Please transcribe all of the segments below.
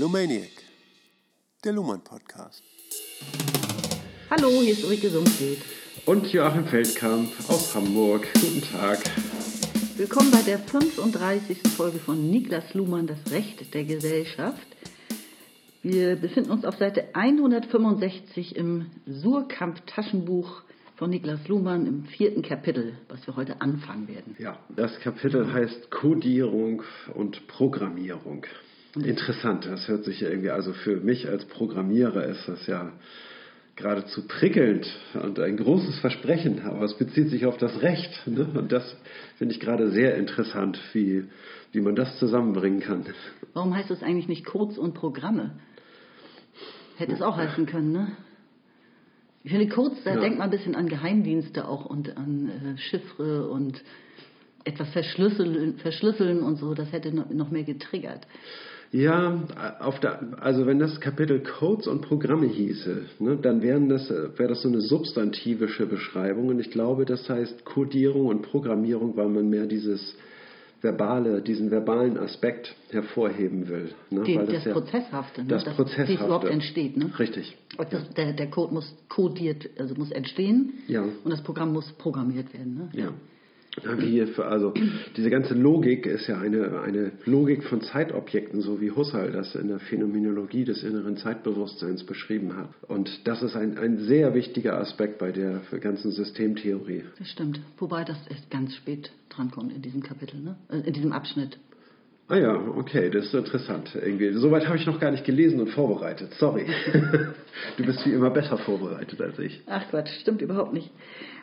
Lumaniac, der Luhmann Podcast. Hallo, hier ist Ulrike Sumstedt. Und Joachim Feldkamp aus Hamburg. Guten Tag. Willkommen bei der 35. Folge von Niklas Luhmann, das Recht der Gesellschaft. Wir befinden uns auf Seite 165 im Surkamp-Taschenbuch von Niklas Luhmann im vierten Kapitel, was wir heute anfangen werden. Ja, das Kapitel heißt Codierung und Programmierung. Interessant, das hört sich irgendwie, also für mich als Programmierer ist das ja geradezu prickelnd und ein großes Versprechen, aber es bezieht sich auf das Recht. Ne? Und das finde ich gerade sehr interessant, wie, wie man das zusammenbringen kann. Warum heißt es eigentlich nicht Codes und Programme? Hätte es auch heißen können, ne? Ich finde Codes, da ja. denkt man ein bisschen an Geheimdienste auch und an äh, Chiffre und etwas verschlüsseln, verschlüsseln und so. Das hätte noch mehr getriggert. Ja, auf der, also wenn das Kapitel Codes und Programme hieße, ne, dann wären das, wäre das so eine substantivische Beschreibung. Und ich glaube, das heißt Codierung und Programmierung, weil man mehr dieses verbale, diesen verbalen Aspekt hervorheben will. Ne? Die, das, das ja, Prozesshafte, ne? das, das Prozesshafte. Überhaupt entsteht. Ne? Richtig. Das, der, der Code muss codiert, also muss entstehen ja. und das Programm muss programmiert werden. Ne? Ja. Wie, also diese ganze Logik ist ja eine, eine Logik von Zeitobjekten, so wie Husserl das in der Phänomenologie des inneren Zeitbewusstseins beschrieben hat. Und das ist ein, ein sehr wichtiger Aspekt bei der ganzen Systemtheorie. Das stimmt. Wobei das erst ganz spät drankommt in diesem Kapitel, ne? Äh, in diesem Abschnitt. Ah ja, okay, das ist interessant. Irgendwie. Soweit habe ich noch gar nicht gelesen und vorbereitet. Sorry. du bist wie immer besser vorbereitet als ich. Ach Quatsch, stimmt überhaupt nicht.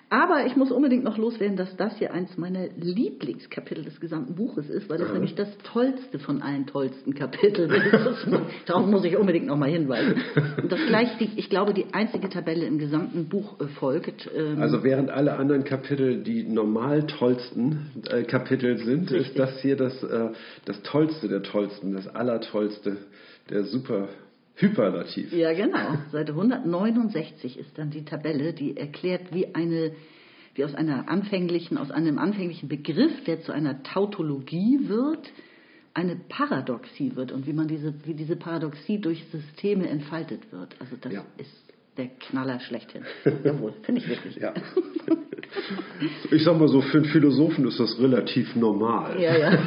Aber ich muss unbedingt noch loswerden, dass das hier eins meiner Lieblingskapitel des gesamten Buches ist, weil das ja. nämlich das tollste von allen tollsten Kapiteln ist. Darauf muss ich unbedingt noch mal hinweisen. Und das gleich, die, ich glaube, die einzige Tabelle im gesamten Buch äh, folgt. Ähm, also während alle anderen Kapitel die normal tollsten äh, Kapitel sind, richtig. ist das hier das, äh, das tollste der tollsten, das allertollste, der super Hyperlativ. Ja, genau. Seite 169 ist dann die Tabelle, die erklärt, wie eine wie aus einer anfänglichen, aus einem anfänglichen Begriff, der zu einer Tautologie wird, eine Paradoxie wird und wie man diese, wie diese Paradoxie durch Systeme entfaltet wird. Also das ja. ist der Knaller schlechthin. Jawohl, finde ich wirklich. Ja. Ich sag mal so, für einen Philosophen ist das relativ normal. Ja, ja.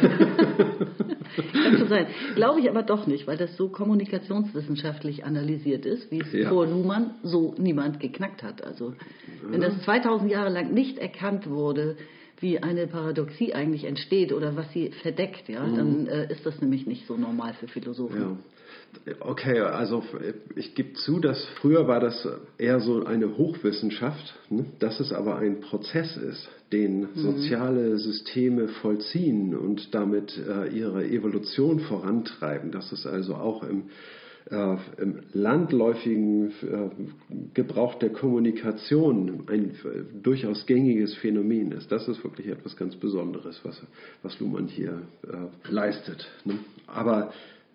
Kann schon sein. Glaube ich aber doch nicht, weil das so kommunikationswissenschaftlich analysiert ist, wie es ja. vor Luhmann so niemand geknackt hat. Also, wenn das 2000 Jahre lang nicht erkannt wurde, wie eine Paradoxie eigentlich entsteht oder was sie verdeckt, ja, mhm. dann äh, ist das nämlich nicht so normal für Philosophen. Ja. Okay, also ich gebe zu, dass früher war das eher so eine Hochwissenschaft, ne? dass es aber ein Prozess ist, den mhm. soziale Systeme vollziehen und damit äh, ihre Evolution vorantreiben, dass es also auch im, äh, im landläufigen äh, Gebrauch der Kommunikation ein äh, durchaus gängiges Phänomen ist. Das ist wirklich etwas ganz Besonderes, was, was Luhmann hier äh, leistet. Ne? Aber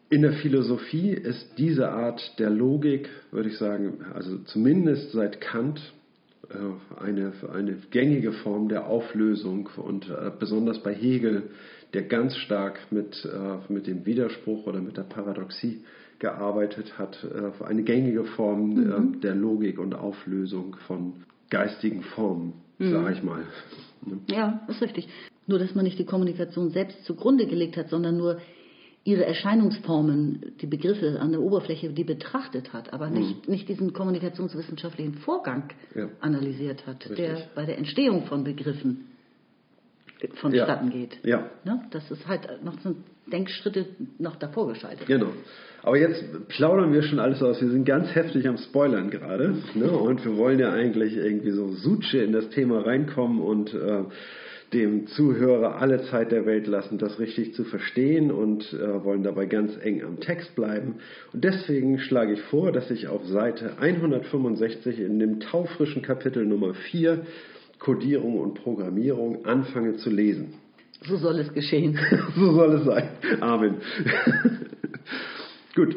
in der Philosophie ist diese Art der Logik, würde ich sagen, also zumindest seit Kant, äh, eine, eine gängige Form der Auflösung und äh, besonders bei Hegel, der ganz stark mit, äh, mit dem Widerspruch oder mit der Paradoxie gearbeitet hat, eine gängige Form mhm. der Logik und Auflösung von geistigen Formen, mhm. sage ich mal. Ja, ist richtig. Nur, dass man nicht die Kommunikation selbst zugrunde gelegt hat, sondern nur ihre Erscheinungsformen, die Begriffe an der Oberfläche, die betrachtet hat, aber nicht, mhm. nicht diesen kommunikationswissenschaftlichen Vorgang ja. analysiert hat, Richtig. der bei der Entstehung von Begriffen vonstatten ja. geht. Ja. Ne? Das ist halt noch so Denkschritte noch davor geschaltet. Genau. Aber jetzt plaudern wir schon alles aus. Wir sind ganz heftig am Spoilern gerade. Ne? Und wir wollen ja eigentlich irgendwie so Suche in das Thema reinkommen und äh, dem Zuhörer alle Zeit der Welt lassen, das richtig zu verstehen und äh, wollen dabei ganz eng am Text bleiben. Und deswegen schlage ich vor, dass ich auf Seite 165 in dem taufrischen Kapitel Nummer 4 Codierung und Programmierung anfange zu lesen. So soll es geschehen. so soll es sein. Amen. Gut.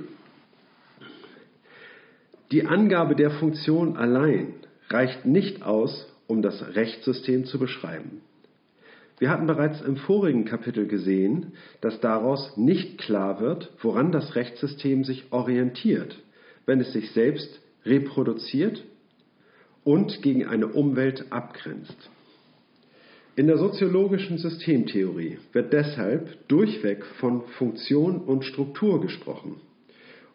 Die Angabe der Funktion allein reicht nicht aus, um das Rechtssystem zu beschreiben. Wir hatten bereits im vorigen Kapitel gesehen, dass daraus nicht klar wird, woran das Rechtssystem sich orientiert, wenn es sich selbst reproduziert und gegen eine Umwelt abgrenzt. In der soziologischen Systemtheorie wird deshalb durchweg von Funktion und Struktur gesprochen.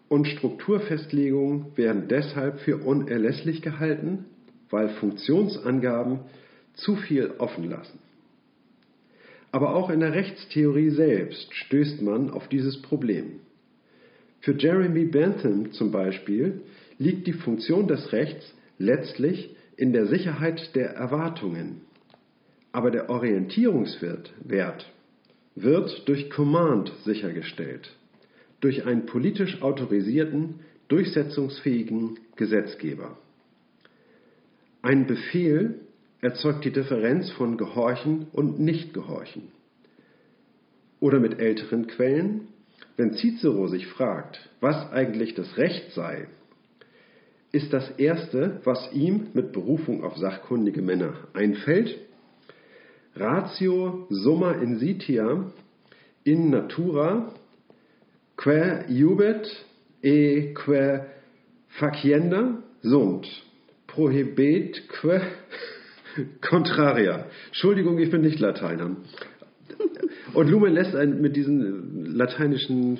Und Strukturfestlegungen werden deshalb für unerlässlich gehalten, weil Funktionsangaben zu viel offen lassen. Aber auch in der Rechtstheorie selbst stößt man auf dieses Problem. Für Jeremy Bentham zum Beispiel liegt die Funktion des Rechts letztlich in der Sicherheit der Erwartungen aber der Orientierungswert Wert wird durch Command sichergestellt, durch einen politisch autorisierten, durchsetzungsfähigen Gesetzgeber. Ein Befehl erzeugt die Differenz von Gehorchen und Nichtgehorchen. Oder mit älteren Quellen, wenn Cicero sich fragt, was eigentlich das Recht sei, ist das Erste, was ihm mit Berufung auf sachkundige Männer einfällt, ratio summa insitia in natura quae iubet e quae facienda sunt prohibet quae contraria. Entschuldigung, ich bin nicht Lateiner. Und Luhmann lässt einen mit diesen lateinischen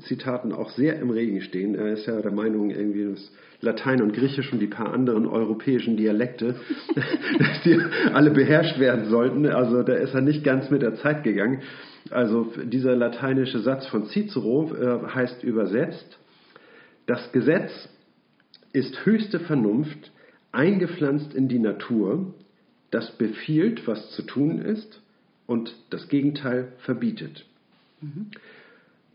Zitaten auch sehr im Regen stehen. Er ist ja der Meinung, irgendwie, dass Latein und Griechisch und die paar anderen europäischen Dialekte, dass die alle beherrscht werden sollten. Also da ist er nicht ganz mit der Zeit gegangen. Also dieser lateinische Satz von Cicero äh, heißt übersetzt, das Gesetz ist höchste Vernunft, eingepflanzt in die Natur, das befiehlt, was zu tun ist und das Gegenteil verbietet. Mhm.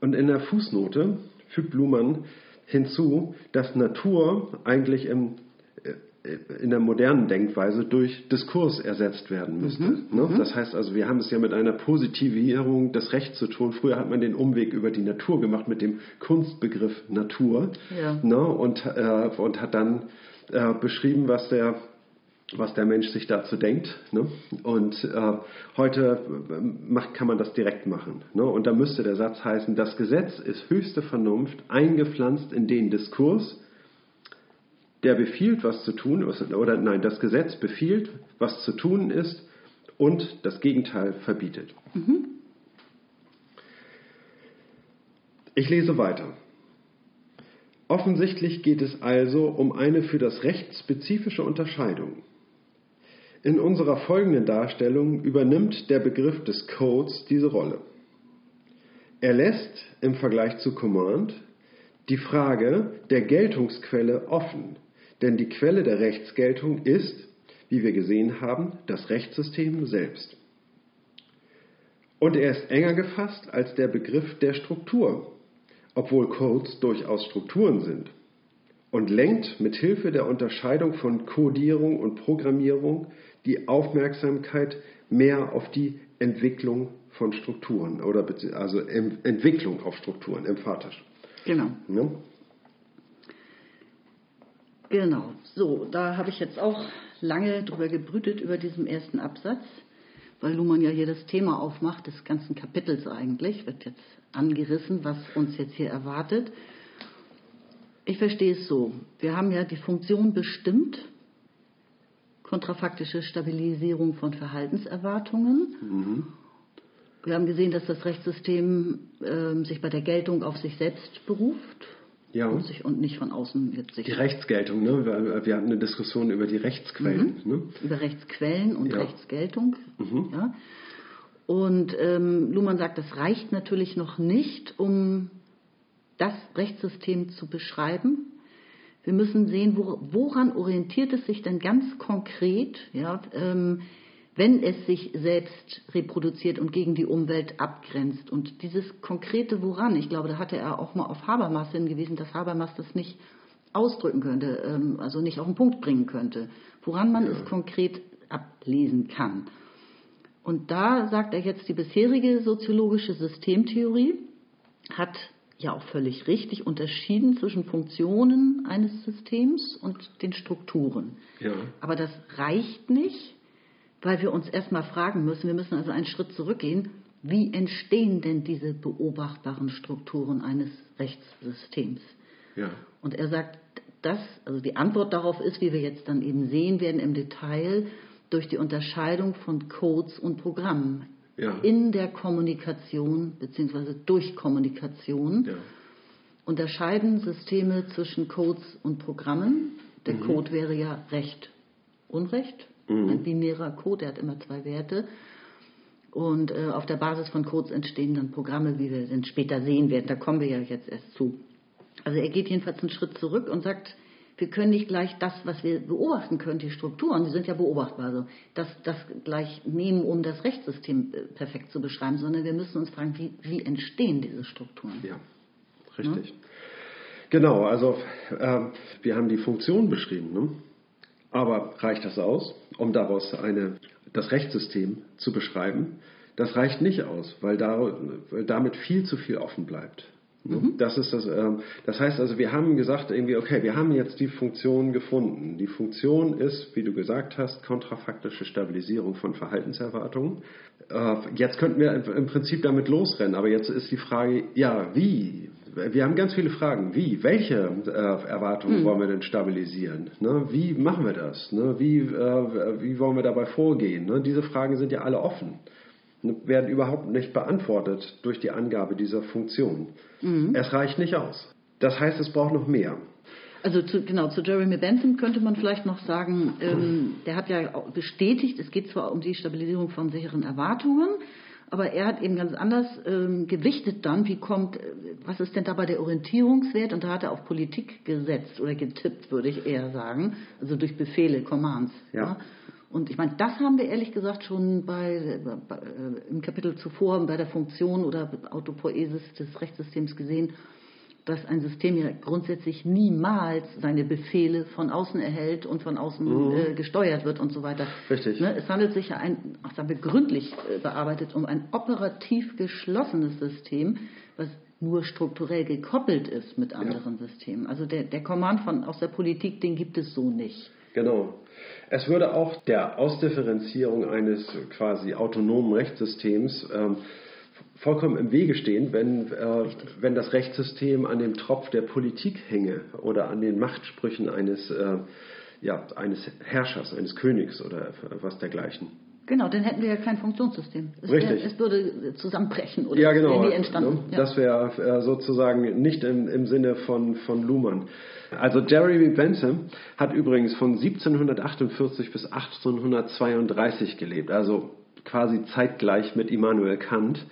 Und in der Fußnote fügt Luhmann hinzu, dass Natur eigentlich im, äh, in der modernen Denkweise durch Diskurs ersetzt werden müsste. Mhm. Ne? Mhm. Das heißt also, wir haben es ja mit einer Positivierung des Rechts zu tun. Früher hat man den Umweg über die Natur gemacht mit dem Kunstbegriff Natur ja. ne? und, äh, und hat dann äh, beschrieben, was der was der Mensch sich dazu denkt. Ne? Und äh, heute äh, macht, kann man das direkt machen. Ne? Und da müsste der Satz heißen, das Gesetz ist höchste Vernunft, eingepflanzt in den Diskurs, der befiehlt, was zu tun ist, oder nein, das Gesetz befiehlt, was zu tun ist und das Gegenteil verbietet. Mhm. Ich lese weiter. Offensichtlich geht es also um eine für das Recht spezifische Unterscheidung. In unserer folgenden Darstellung übernimmt der Begriff des Codes diese Rolle. Er lässt im Vergleich zu Command die Frage der Geltungsquelle offen, denn die Quelle der Rechtsgeltung ist, wie wir gesehen haben, das Rechtssystem selbst. Und er ist enger gefasst als der Begriff der Struktur, obwohl Codes durchaus Strukturen sind, und lenkt mit Hilfe der Unterscheidung von Codierung und Programmierung die Aufmerksamkeit mehr auf die Entwicklung von Strukturen oder also Entwicklung auf Strukturen emphatisch. Genau. Ja? Genau. So, da habe ich jetzt auch lange drüber gebrütet über diesen ersten Absatz, weil Luhmann ja hier das Thema aufmacht des ganzen Kapitels eigentlich, wird jetzt angerissen, was uns jetzt hier erwartet. Ich verstehe es so. Wir haben ja die Funktion bestimmt kontrafaktische Stabilisierung von Verhaltenserwartungen. Mhm. Wir haben gesehen, dass das Rechtssystem äh, sich bei der Geltung auf sich selbst beruft. Ja. Und, sich, und nicht von außen wird sich. Die Rechtsgeltung, ne? Wir, wir hatten eine Diskussion über die Rechtsquellen. Mhm. Ne? Über Rechtsquellen und ja. Rechtsgeltung. Mhm. Ja. Und ähm, Luhmann sagt, das reicht natürlich noch nicht, um das Rechtssystem zu beschreiben. Wir müssen sehen, woran orientiert es sich denn ganz konkret, ja, ähm, wenn es sich selbst reproduziert und gegen die Umwelt abgrenzt. Und dieses konkrete Woran, ich glaube, da hatte er auch mal auf Habermas hingewiesen, dass Habermas das nicht ausdrücken könnte, ähm, also nicht auf den Punkt bringen könnte, woran man ja. es konkret ablesen kann. Und da sagt er jetzt, die bisherige soziologische Systemtheorie hat ja auch völlig richtig unterschieden zwischen Funktionen eines Systems und den Strukturen. Ja. Aber das reicht nicht, weil wir uns erstmal fragen müssen, wir müssen also einen Schritt zurückgehen, wie entstehen denn diese beobachtbaren Strukturen eines Rechtssystems? Ja. Und er sagt, das, also die Antwort darauf ist, wie wir jetzt dann eben sehen werden im Detail, durch die Unterscheidung von Codes und Programmen Ja. in der Kommunikation bzw. durch Kommunikation Ja. unterscheiden Systeme zwischen Codes und Programmen. Der Mhm. Code wäre ja Recht, Unrecht, ein binärer Code, der hat immer zwei Werte. Und äh, auf der Basis von Codes entstehen dann Programme, wie wir dann später sehen werden. Da kommen wir ja jetzt erst zu. Also er geht jedenfalls einen Schritt zurück und sagt, wir können nicht gleich das, was wir beobachten können, die Strukturen, die sind ja beobachtbar, also das, das gleich nehmen, um das Rechtssystem äh, perfekt zu beschreiben, sondern wir müssen uns fragen, wie, wie entstehen diese Strukturen? Ja, richtig. Genau, also ähm, wir haben die Funktion beschrieben, ne? aber reicht das aus, um daraus eine, das Rechtssystem zu beschreiben? Das reicht nicht aus, weil, da, weil damit viel zu viel offen bleibt. Ne? Das, ist das, ähm, das heißt also, wir haben gesagt, irgendwie, okay, wir haben jetzt die Funktion gefunden. Die Funktion ist, wie du gesagt hast, kontrafaktische Stabilisierung von Verhaltenserwartungen. Äh, jetzt könnten wir im Prinzip damit losrennen, aber jetzt ist die Frage, ja, wie? Wir haben ganz viele Fragen. Wie? Welche äh, Erwartungen wollen wir denn stabilisieren? Ne? Wie machen wir das? Ne? Wie, äh, wie wollen wir dabei vorgehen? Ne? Diese Fragen sind ja alle offen werden überhaupt nicht beantwortet durch die Angabe dieser Funktion. Es reicht nicht aus. Das heißt, es braucht noch mehr. Also zu, genau, zu Jeremy Bentham könnte man vielleicht noch sagen, ähm, der hat ja bestätigt, es geht zwar um die Stabilisierung von sicheren Erwartungen, aber er hat eben ganz anders ähm, gewichtet dann, wie kommt, äh, was ist denn dabei der Orientierungswert? Und da hat er auf Politik gesetzt oder getippt, würde ich eher sagen, also durch Befehle, Commands. Ja. Und ich meine, das haben wir ehrlich gesagt schon bei, bei, äh, im Kapitel zuvor bei der Funktion oder Autopoesis des Rechtssystems gesehen, dass ein System ja grundsätzlich niemals seine Befehle von außen erhält und von außen äh, gesteuert wird und so weiter. Richtig. Ne? Es handelt sich ja ein, ach, sagen wir, gründlich äh, bearbeitet um ein operativ geschlossenes System, was nur strukturell gekoppelt ist mit anderen Systemen. Also der, der Command von, aus der Politik, den gibt es so nicht. Genau. Es würde auch der Ausdifferenzierung eines quasi autonomen Rechtssystems ähm, vollkommen im Wege stehen, wenn, äh, wenn das Rechtssystem an dem Tropf der Politik hänge oder an den Machtsprüchen eines, äh, ja, eines Herrschers, eines Königs oder was dergleichen. Genau, dann hätten wir ja kein Funktionssystem. Es, Richtig. es würde zusammenbrechen oder Ja, genau. entstanden. Ne? Ja. Das wäre äh, sozusagen nicht im, im Sinne von, von Luhmann. Also Jeremy Bentham hat übrigens von 1748 bis 1832 gelebt, also quasi zeitgleich mit Immanuel Kant.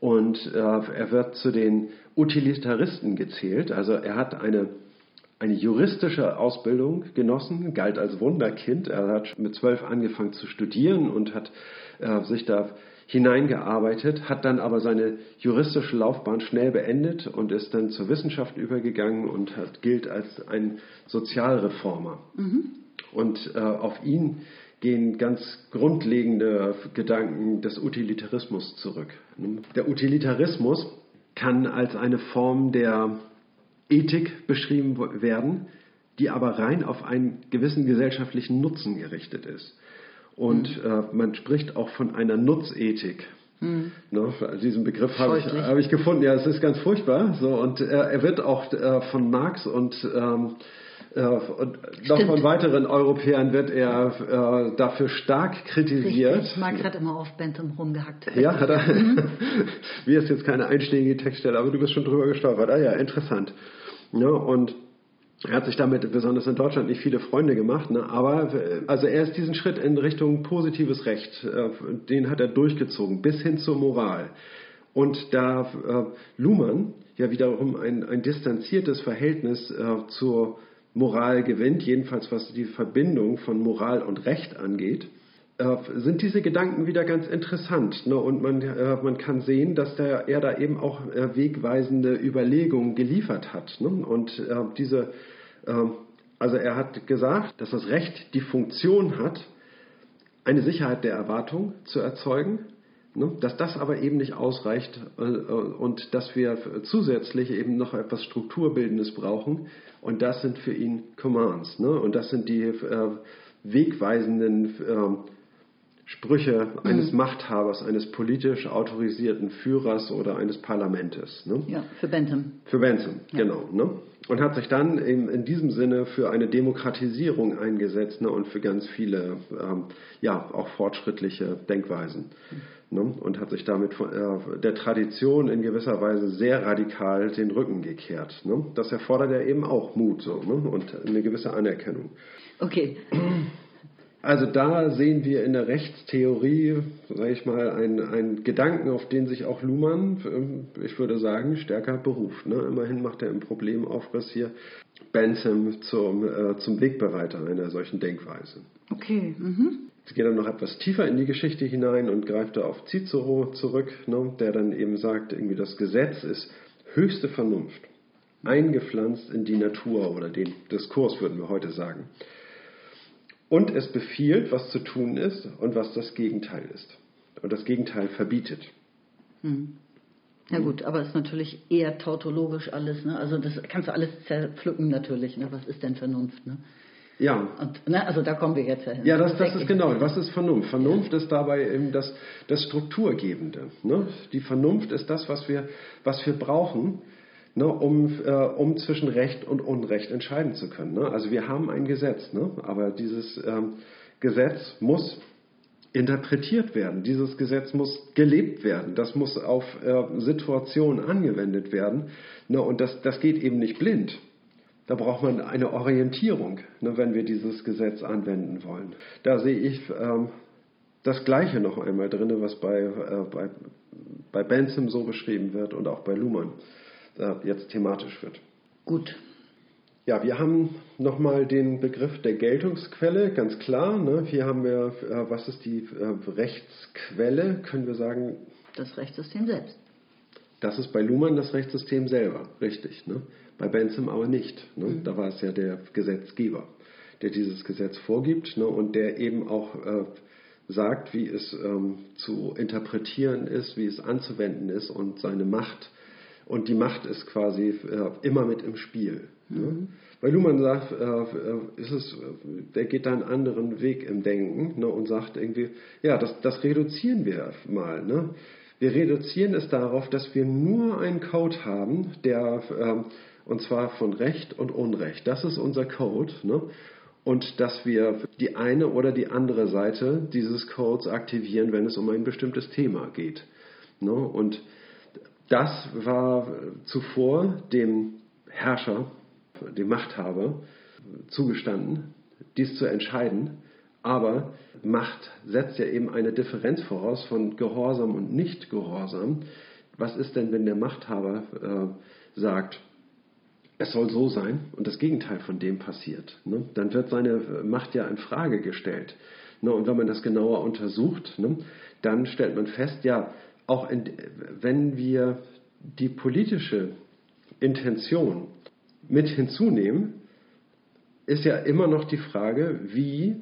Und äh, er wird zu den Utilitaristen gezählt. Also er hat eine eine juristische Ausbildung genossen, galt als Wunderkind. Er hat mit zwölf angefangen zu studieren und hat äh, sich da hineingearbeitet, hat dann aber seine juristische Laufbahn schnell beendet und ist dann zur Wissenschaft übergegangen und hat, gilt als ein Sozialreformer. Und äh, auf ihn gehen ganz grundlegende Gedanken des Utilitarismus zurück. Der Utilitarismus kann als eine Form der Ethik beschrieben werden, die aber rein auf einen gewissen gesellschaftlichen Nutzen gerichtet ist. Und äh, man spricht auch von einer Nutzethik. Ne, diesen Begriff habe ich, habe ich gefunden. Ja, es ist ganz furchtbar. So, und äh, er wird auch äh, von Marx und, ähm, äh, und noch von weiteren Europäern wird er äh, dafür stark kritisiert. Richtig, Marx hat immer auf Bentham rumgehackt. Ja, hat er. Mir ist jetzt keine einschlägige Textstelle, aber du bist schon drüber gestolpert. Ah ja, interessant. Ja, und er hat sich damit besonders in Deutschland nicht viele Freunde gemacht, ne? aber äh, also er ist diesen Schritt in Richtung positives Recht, äh, den hat er durchgezogen, bis hin zur Moral. Und da äh, Luhmann ja wiederum ein, ein distanziertes Verhältnis äh, zur Moral gewinnt, jedenfalls was die Verbindung von Moral und Recht angeht, sind diese Gedanken wieder ganz interessant. Ne? Und man, äh, man kann sehen, dass der, er da eben auch äh, wegweisende Überlegungen geliefert hat. Ne? Und äh, diese, äh, also er hat gesagt, dass das Recht die Funktion hat, eine Sicherheit der Erwartung zu erzeugen, ne? dass das aber eben nicht ausreicht äh, äh, und dass wir zusätzlich eben noch etwas Strukturbildendes brauchen. Und das sind für ihn Commands. Ne? Und das sind die äh, wegweisenden ähm, Sprüche eines mhm. Machthabers, eines politisch autorisierten Führers oder eines Parlamentes. Ne? Ja, für Bentham. Für Bentham, ja. genau. Ne? Und hat sich dann in, in, diesem Sinne für eine Demokratisierung eingesetzt ne? und für ganz viele, ähm, ja, auch fortschrittliche Denkweisen. Mhm. Und hat sich damit von, äh, der Tradition in gewisser Weise sehr radikal den Rücken gekehrt. Ne? Das erfordert ja eben auch Mut so, ne? und eine gewisse Anerkennung. Okay. Also da sehen wir in der Rechtstheorie, sage ich mal, einen, Gedanken, auf den sich auch Luhmann, ähm, ich würde sagen, stärker beruft. Ne? Immerhin macht er im Problemaufriss hier Bentham zum, äh, zum Wegbereiter einer solchen Denkweise. Okay. Mhm. Sie geht dann noch etwas tiefer in die Geschichte hinein und greift da auf Cicero zurück, ne? der dann eben sagt, irgendwie das Gesetz ist höchste Vernunft, eingepflanzt in die Natur oder den Diskurs, würden wir heute sagen. Und es befiehlt, was zu tun ist und was das Gegenteil ist. Und das Gegenteil verbietet. Hm. Ja gut, aber es ist natürlich eher tautologisch alles. Ne? Also das kannst du alles zerpflücken natürlich. Ne? Was ist denn Vernunft? Ne? Ja. Und, ne, also da kommen wir jetzt hin. Ja, das, das ist genau. Was ist Vernunft? Vernunft ist dabei eben das, das Strukturgebende. Ne? Die Vernunft ist das, was wir, was wir brauchen, ne, um, äh, um zwischen Recht und Unrecht entscheiden zu können. Ne? Also wir haben ein Gesetz, ne? aber dieses ähm, Gesetz muss interpretiert werden. Dieses Gesetz muss gelebt werden. Das muss auf äh, Situationen angewendet werden. Ne? Und das, das geht eben nicht blind. Da braucht man eine Orientierung, ne, wenn wir dieses Gesetz anwenden wollen. Da sehe ich ähm, das Gleiche noch einmal drin, was bei, äh, bei, bei Bentham so beschrieben wird und auch bei Luhmann äh, jetzt thematisch wird. Gut. Ja, wir haben nochmal den Begriff der Geltungsquelle, ganz klar. Ne? Hier haben wir, äh, was ist die äh, Rechtsquelle? Können wir sagen? Das Rechtssystem selbst. Das ist bei Luhmann das Rechtssystem selber, richtig. Ne? Bei Bentham aber nicht. Ne? Mhm. Da war es ja der Gesetzgeber, der dieses Gesetz vorgibt ne? und der eben auch äh, sagt, wie es ähm, zu interpretieren ist, wie es anzuwenden ist und seine Macht und die Macht ist quasi äh, immer mit im Spiel. Ne? Mhm. Ne? Weil Luhmann sagt, äh, äh, ist es, der geht da einen anderen Weg im Denken ne, und sagt irgendwie, ja, das, das reduzieren wir mal. Ne? Wir reduzieren es darauf, dass wir nur einen Code haben, der, ähm, und zwar von Recht und Unrecht. Das ist unser Code. Ne? Und dass wir die eine oder die andere Seite dieses Codes aktivieren, wenn es um ein bestimmtes Thema geht. Ne? Und das war zuvor dem Herrscher, dem Machthaber, zugestanden, dies zu entscheiden. Aber Macht setzt ja eben eine Differenz voraus von Gehorsam und Nicht-Gehorsam. Was ist denn, wenn der Machthaber äh, sagt, es soll so sein und das Gegenteil von dem passiert? Ne? Dann wird seine Macht ja in Frage gestellt. Ne? Und wenn man das genauer untersucht, ne, dann stellt man fest, ja, auch in, wenn wir die politische Intention mit hinzunehmen, ist ja immer noch die Frage, wie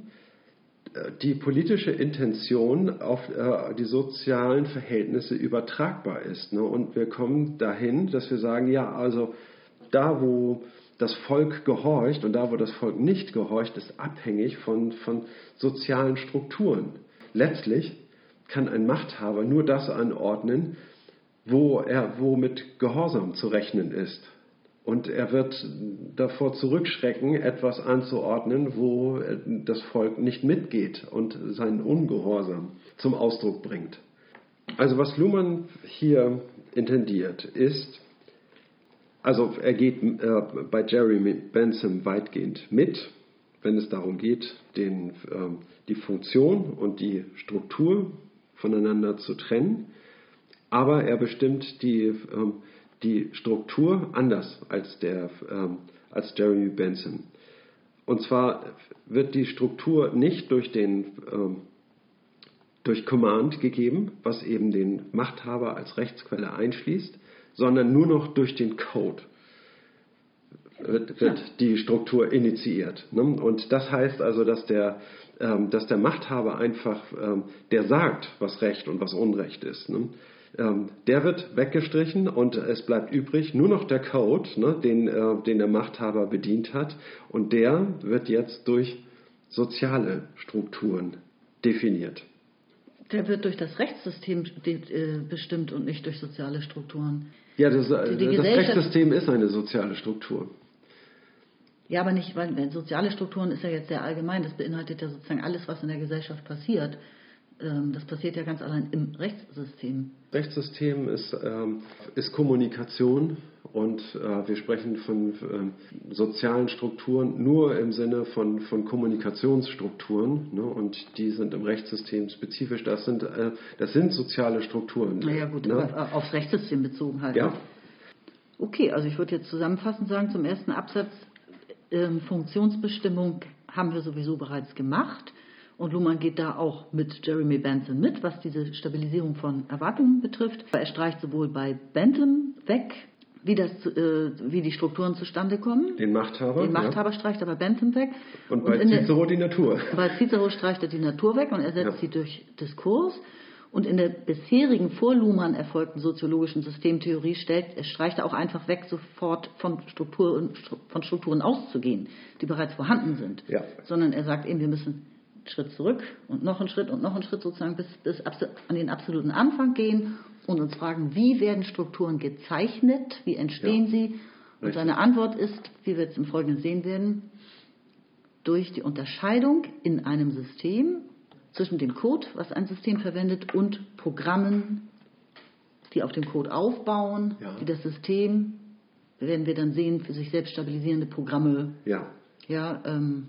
äh, die politische Intention auf äh, die sozialen Verhältnisse übertragbar ist. Ne? Und wir kommen dahin, dass wir sagen, ja, also da, wo das Volk gehorcht und da, wo das Volk nicht gehorcht, ist abhängig von, von sozialen Strukturen. Letztlich kann ein Machthaber nur das anordnen, wo er wo mit Gehorsam zu rechnen ist. Und er wird davor zurückschrecken, etwas anzuordnen, wo das Volk nicht mitgeht und seinen Ungehorsam zum Ausdruck bringt. Also was Luhmann hier intendiert ist, also er geht äh, bei Jeremy Bentham weitgehend mit, wenn es darum geht, den, äh, die Funktion und die Struktur voneinander zu trennen, aber er bestimmt die, ähm, die Struktur anders als, der, ähm, als Jeremy Benson. Und zwar wird die Struktur nicht durch den ähm, durch Command gegeben, was eben den Machthaber als Rechtsquelle einschließt, sondern nur noch durch den Code wird, wird ja. die Struktur initiiert. Ne? Und das heißt also, dass der dass der Machthaber einfach, ähm, der sagt, was Recht und was Unrecht ist, ne? ähm, der wird weggestrichen und es bleibt übrig nur noch der Code, ne, den, äh, den der Machthaber bedient hat. Und der wird jetzt durch soziale Strukturen definiert. Der wird durch das Rechtssystem äh, bestimmt und nicht durch soziale Strukturen. Ja, das, die das Rechtssystem ist eine soziale Struktur. Ja, aber nicht, weil soziale Strukturen ist ja jetzt sehr allgemein. Das beinhaltet ja sozusagen alles, was in der Gesellschaft passiert. Ähm, das passiert ja ganz allein im Rechtssystem. Rechtssystem ist, ähm, ist Kommunikation und äh, wir sprechen von ähm, sozialen Strukturen nur im Sinne von, von Kommunikationsstrukturen ne? und die sind im Rechtssystem spezifisch. Das sind, äh, das sind soziale Strukturen. Naja gut, ne? aber aufs Rechtssystem bezogen halt. Ja. Ne? Okay, also ich würde jetzt zusammenfassend sagen, zum ersten Absatz, ähm, Funktionsbestimmung haben wir sowieso bereits gemacht. Und Luhmann geht da auch mit Jeremy Benson mit, was diese Stabilisierung von Erwartungen betrifft. Er streicht sowohl bei Bentham weg, wie, das, äh, wie die Strukturen zustande kommen. Den Machthaber. Den Machthaber ja. streicht er bei Bentham weg. Und bei und Cicero die Natur. Bei Cicero streicht er die Natur weg und ersetzt ja. sie durch Diskurs. Und in der bisherigen vor Luhmann erfolgten soziologischen Systemtheorie stellt, er streicht er auch einfach weg, sofort von Strukturen, von Strukturen auszugehen, die bereits vorhanden sind. Ja. Sondern er sagt eben, wir müssen einen Schritt zurück und noch einen Schritt und noch einen Schritt sozusagen bis, bis an den absoluten Anfang gehen und uns fragen, wie werden Strukturen gezeichnet, wie entstehen ja. sie? Und Richtig. seine Antwort ist, wie wir es im Folgenden sehen werden, durch die Unterscheidung in einem System zwischen dem Code, was ein System verwendet, und Programmen, die auf dem Code aufbauen, ja. die das System, werden wir dann sehen, für sich selbst stabilisierende Programme ja. Ja, ähm,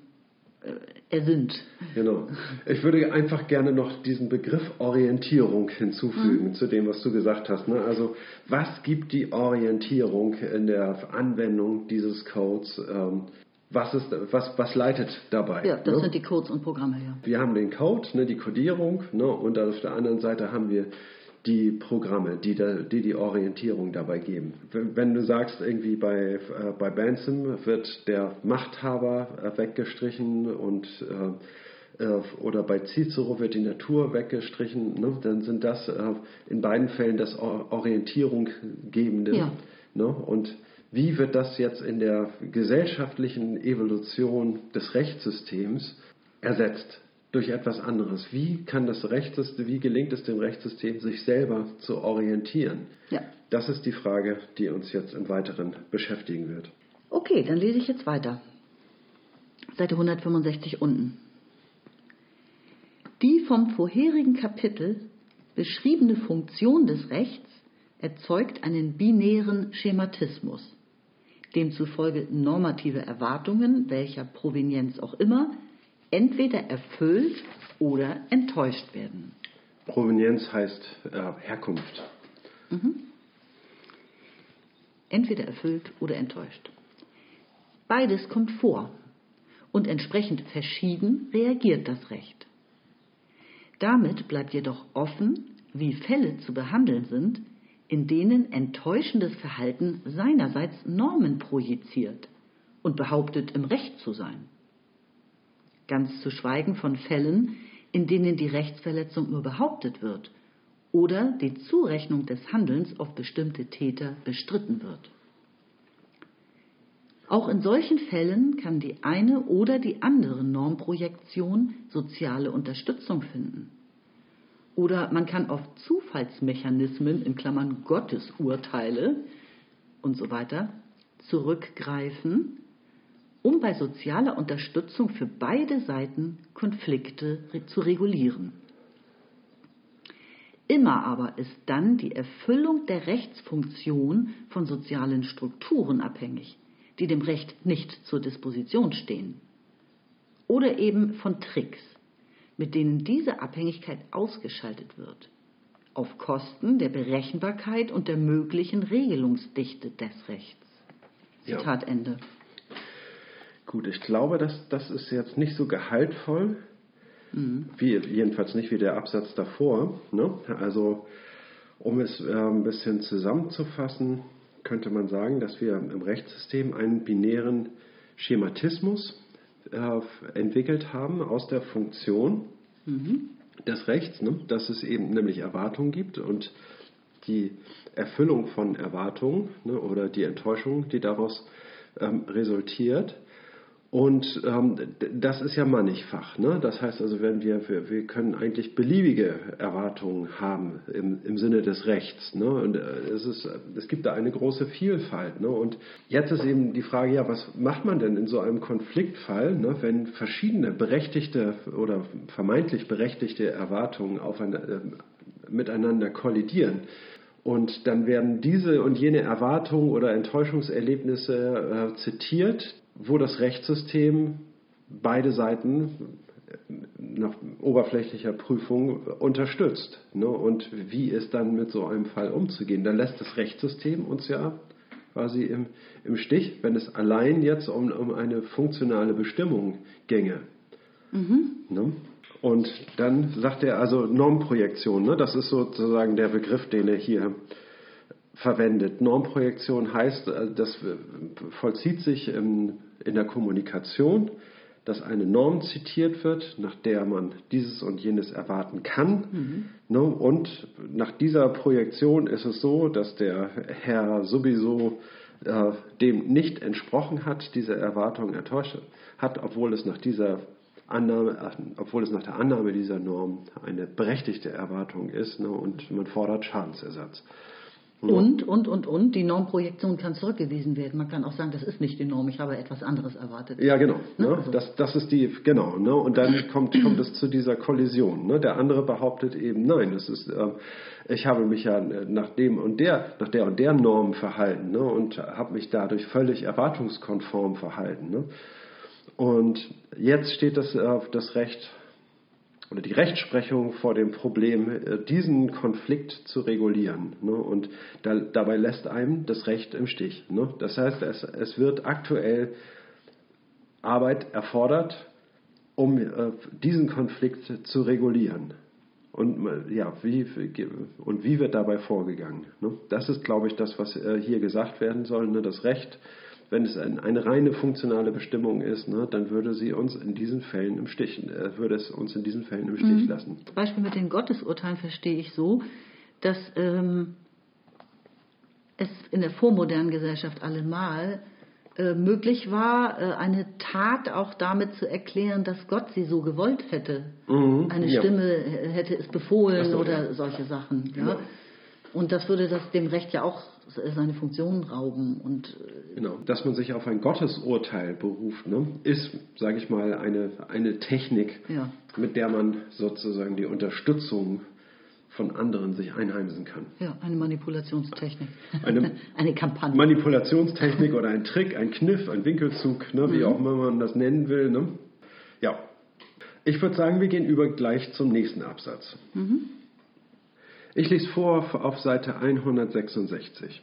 äh, ersinnt. Genau. Ich würde einfach gerne noch diesen Begriff Orientierung hinzufügen mhm. zu dem, was du gesagt hast. Ne? Also was gibt die Orientierung in der Anwendung dieses Codes? Ähm, was, ist, was, was leitet dabei? Ja, das ne? sind die Codes und Programme, ja. Wir haben den Code, ne, die Codierung, ne, und auf der anderen Seite haben wir die Programme, die, da, die die Orientierung dabei geben. Wenn du sagst, irgendwie bei, äh, bei Benson wird der Machthaber äh, weggestrichen und äh, äh, oder bei Cicero wird die Natur weggestrichen, ne, dann sind das äh, in beiden Fällen das Orientierung gebende. Ja. Ne, und wie wird das jetzt in der gesellschaftlichen Evolution des Rechtssystems ersetzt? durch etwas anderes. Wie kann das Rechtssystem, wie gelingt es dem Rechtssystem, sich selber zu orientieren? Ja. Das ist die Frage, die uns jetzt im Weiteren beschäftigen wird. Okay, dann lese ich jetzt weiter. Seite 165 unten. Die vom vorherigen Kapitel beschriebene Funktion des Rechts erzeugt einen binären Schematismus, demzufolge normative Erwartungen, welcher Provenienz auch immer, entweder erfüllt oder enttäuscht werden. Provenienz heißt äh, Herkunft. Mhm. Entweder erfüllt oder enttäuscht. Beides kommt vor und entsprechend verschieden reagiert das Recht. Damit bleibt jedoch offen, wie Fälle zu behandeln sind, in denen enttäuschendes Verhalten seinerseits Normen projiziert und behauptet, im Recht zu sein ganz zu schweigen von Fällen, in denen die Rechtsverletzung nur behauptet wird oder die Zurechnung des Handelns auf bestimmte Täter bestritten wird. Auch in solchen Fällen kann die eine oder die andere Normprojektion soziale Unterstützung finden. Oder man kann auf Zufallsmechanismen in Klammern Gottesurteile und so weiter zurückgreifen, um bei sozialer Unterstützung für beide Seiten Konflikte zu regulieren. Immer aber ist dann die Erfüllung der Rechtsfunktion von sozialen Strukturen abhängig, die dem Recht nicht zur Disposition stehen. Oder eben von Tricks, mit denen diese Abhängigkeit ausgeschaltet wird, auf Kosten der Berechenbarkeit und der möglichen Regelungsdichte des Rechts. Zitat ja. Ende. Gut, ich glaube, dass das ist jetzt nicht so gehaltvoll, mhm. wie, jedenfalls nicht wie der Absatz davor. Ne? Also, um es äh, ein bisschen zusammenzufassen, könnte man sagen, dass wir im Rechtssystem einen binären Schematismus äh, entwickelt haben aus der Funktion mhm. des Rechts, ne? dass es eben nämlich Erwartungen gibt und die Erfüllung von Erwartungen ne, oder die Enttäuschung, die daraus ähm, resultiert Und ähm, das ist ja mannigfach. Ne? Das heißt also, wenn wir, wir, wir können eigentlich beliebige Erwartungen haben im, im Sinne des Rechts. Ne? Und äh, es, ist, es gibt da eine große Vielfalt. Ne? Und jetzt ist eben die Frage, ja, was macht man denn in so einem Konfliktfall, ne? wenn verschiedene berechtigte oder vermeintlich berechtigte Erwartungen auf eine, äh, miteinander kollidieren? Und dann werden diese und jene Erwartungen oder Enttäuschungserlebnisse äh, zitiert, wo das Rechtssystem beide Seiten nach oberflächlicher Prüfung unterstützt. Ne? Und wie ist dann mit so einem Fall umzugehen? Dann lässt das Rechtssystem uns ja quasi im, im Stich, wenn es allein jetzt um, um eine funktionale Bestimmung ginge. Mhm. Ne? Und dann sagt er also Normprojektion, ne? das ist sozusagen der Begriff, den er hier verwendet. Normprojektion heißt, äh, das vollzieht sich in der Kommunikation, dass eine Norm zitiert wird, nach der man dieses und jenes erwarten kann. Mhm. Ne, und nach dieser Projektion ist es so, dass der Herr sowieso äh, dem nicht entsprochen hat, diese Erwartung enttäuscht hat, obwohl es nach dieser Annahme, obwohl es nach der Annahme dieser Norm eine berechtigte Erwartung ist ne, und man fordert Schadensersatz. Und, und, und, und, die Normprojektion kann zurückgewiesen werden. Man kann auch sagen, das ist nicht die Norm, ich habe etwas anderes erwartet. Ja, genau. Ne? Also. Das, das ist die, genau. Ne? Und dann kommt, kommt es zu dieser Kollision. Ne? Der andere behauptet eben, nein, das ist, äh, ich habe mich ja nach dem und der, nach der und der Norm verhalten ne? und habe mich dadurch völlig erwartungskonform verhalten. Ne? Und jetzt steht das, äh, das Recht oder die Rechtsprechung vor dem Problem, äh, diesen Konflikt zu regulieren. Ne? Und da, dabei lässt einem das Recht im Stich. Ne? Das heißt, es, wird aktuell Arbeit erfordert, um äh, diesen Konflikt zu regulieren. Und, ja, wie, und wie wird dabei vorgegangen? Ne? Das ist, glaube ich, das, was äh, hier gesagt werden soll. Das Recht wenn es eine reine funktionale Bestimmung ist, ne, dann würde sie uns in diesen Fällen im Stich, äh, würde es uns in diesen Fällen im Stich mhm. lassen. Das Beispiel mit den Gottesurteilen verstehe ich so, dass ähm, es in der vormodernen Gesellschaft allemal äh, möglich war, äh, eine Tat auch damit zu erklären, dass Gott sie so gewollt hätte. Mhm, eine ja. Stimme hätte es befohlen so, oder ja. solche Sachen. Ja? Genau. Und das würde das dem Recht ja auch seine Funktion rauben. Und äh, genau, dass man sich auf ein Gottesurteil beruft, ne, ist, sage ich mal, eine, eine Technik, ja. mit der man sozusagen die Unterstützung von anderen sich einheimsen kann. Ja, eine Manipulationstechnik. Eine, eine Kampagne. Manipulationstechnik oder ein Trick, ein Kniff, ein Winkelzug, ne, wie mhm. auch immer man das nennen will. Ne? Ja. Ich würde sagen, wir gehen über gleich zum nächsten Absatz. Mhm. Ich lese vor auf Seite 166.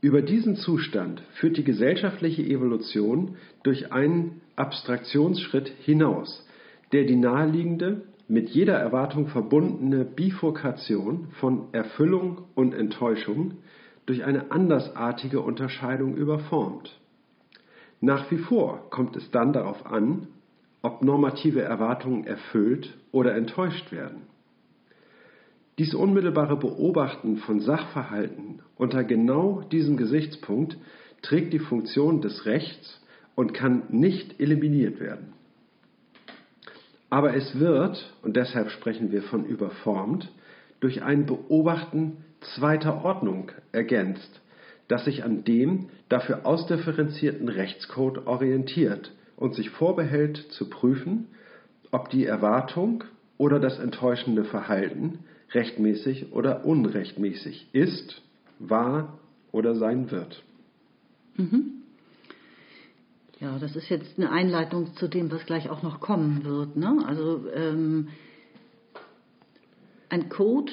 Über diesen Zustand führt die gesellschaftliche Evolution durch einen Abstraktionsschritt hinaus, der die naheliegende, mit jeder Erwartung verbundene Bifurkation von Erfüllung und Enttäuschung durch eine andersartige Unterscheidung überformt. Nach wie vor kommt es dann darauf an, ob normative Erwartungen erfüllt oder enttäuscht werden. Dies unmittelbare Beobachten von Sachverhalten unter genau diesem Gesichtspunkt trägt die Funktion des Rechts und kann nicht eliminiert werden. Aber es wird, und deshalb sprechen wir von überformt, durch ein Beobachten zweiter Ordnung ergänzt, das sich an dem dafür ausdifferenzierten Rechtscode orientiert und sich vorbehält zu prüfen, ob die Erwartung oder das enttäuschende Verhalten rechtmäßig oder unrechtmäßig ist, war oder sein wird. Mhm. Ja, das ist jetzt eine Einleitung zu dem, was gleich auch noch kommen wird. Ne? Also ähm, ein Code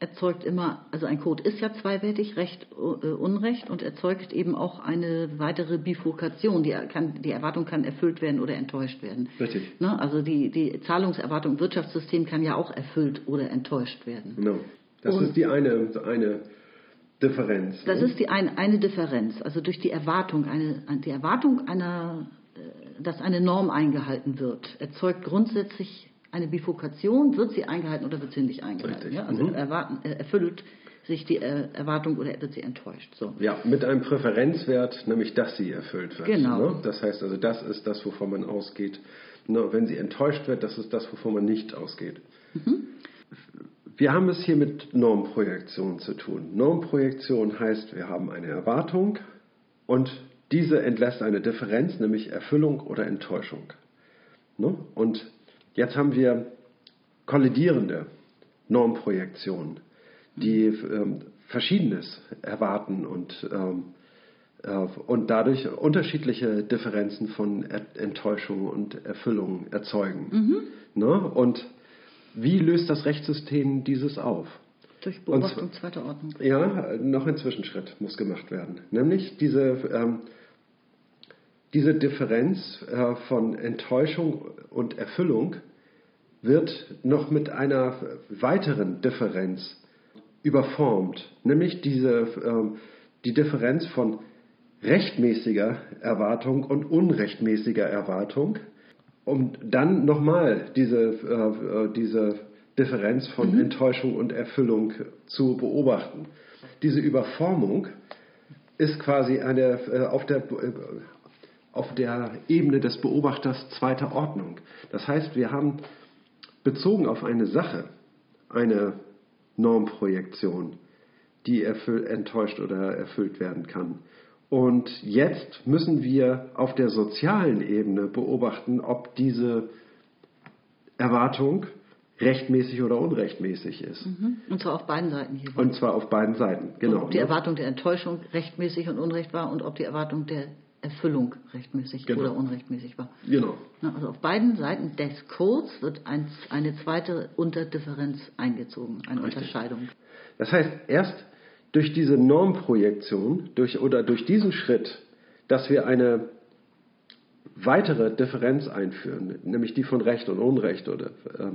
erzeugt immer, also ein Code ist ja zweiwertig, Recht, äh, Unrecht und erzeugt eben auch eine weitere Bifurkation. Die, kann, die Erwartung kann erfüllt werden oder enttäuscht werden. Richtig. Ne? Also die, die Zahlungserwartung im Wirtschaftssystem kann ja auch erfüllt oder enttäuscht werden. Genau. Das und ist die eine, eine Differenz. Das ne? ist die ein, eine Differenz. Also durch die Erwartung, eine, die Erwartung einer, äh, dass eine Norm eingehalten wird, erzeugt grundsätzlich eine Bifurkation, wird sie eingehalten oder wird sie nicht eingehalten. Ja? Also mhm. erwarten, äh, erfüllt sich die äh, Erwartung oder wird sie enttäuscht. So. Ja, mit einem Präferenzwert, nämlich dass sie erfüllt wird. Genau. Ne? Das heißt also, das ist das, wovon man ausgeht. Ne? Wenn sie enttäuscht wird, das ist das, wovon man nicht ausgeht. Mhm. Wir haben es hier mit Normprojektion zu tun. Normprojektion heißt, wir haben eine Erwartung und diese entlässt eine Differenz, nämlich Erfüllung oder Enttäuschung. Ne? Und jetzt haben wir kollidierende Normprojektionen, die ähm, Verschiedenes erwarten und, ähm, äh, und dadurch unterschiedliche Differenzen von Enttäuschung und Erfüllung erzeugen. Mhm. Ne? Und wie löst das Rechtssystem dieses auf? Durch Beobachtung zweiter Ordnung. Ja, noch ein Zwischenschritt muss gemacht werden. Nämlich diese ähm, diese Differenz äh, von Enttäuschung und Erfüllung wird noch mit einer weiteren Differenz überformt, nämlich diese, ähm, die Differenz von rechtmäßiger Erwartung und unrechtmäßiger Erwartung, um dann nochmal diese, äh, äh, diese Differenz von mhm. Enttäuschung und Erfüllung zu beobachten. Diese Überformung ist quasi eine, auf der, auf der Ebene des Beobachters zweiter Ordnung. Das heißt, wir haben bezogen auf eine Sache eine Normprojektion, die enttäuscht oder erfüllt werden kann. Und jetzt müssen wir auf der sozialen Ebene beobachten, ob diese Erwartung rechtmäßig oder unrechtmäßig ist. Mhm. Und zwar auf beiden Seiten hier. Und zwar auf beiden Seiten, genau. Und ob die Erwartung der Enttäuschung rechtmäßig und unrecht war und ob die Erwartung der Erfüllung rechtmäßig genau. oder unrechtmäßig war. Genau. Also auf beiden Seiten des Codes wird ein, eine zweite Unterdifferenz eingezogen, eine Richtig. Unterscheidung. Das heißt, erst durch diese Normprojektion durch, oder durch diesen Schritt, dass wir eine weitere Differenz einführen, nämlich die von Recht und Unrecht, oder, äh,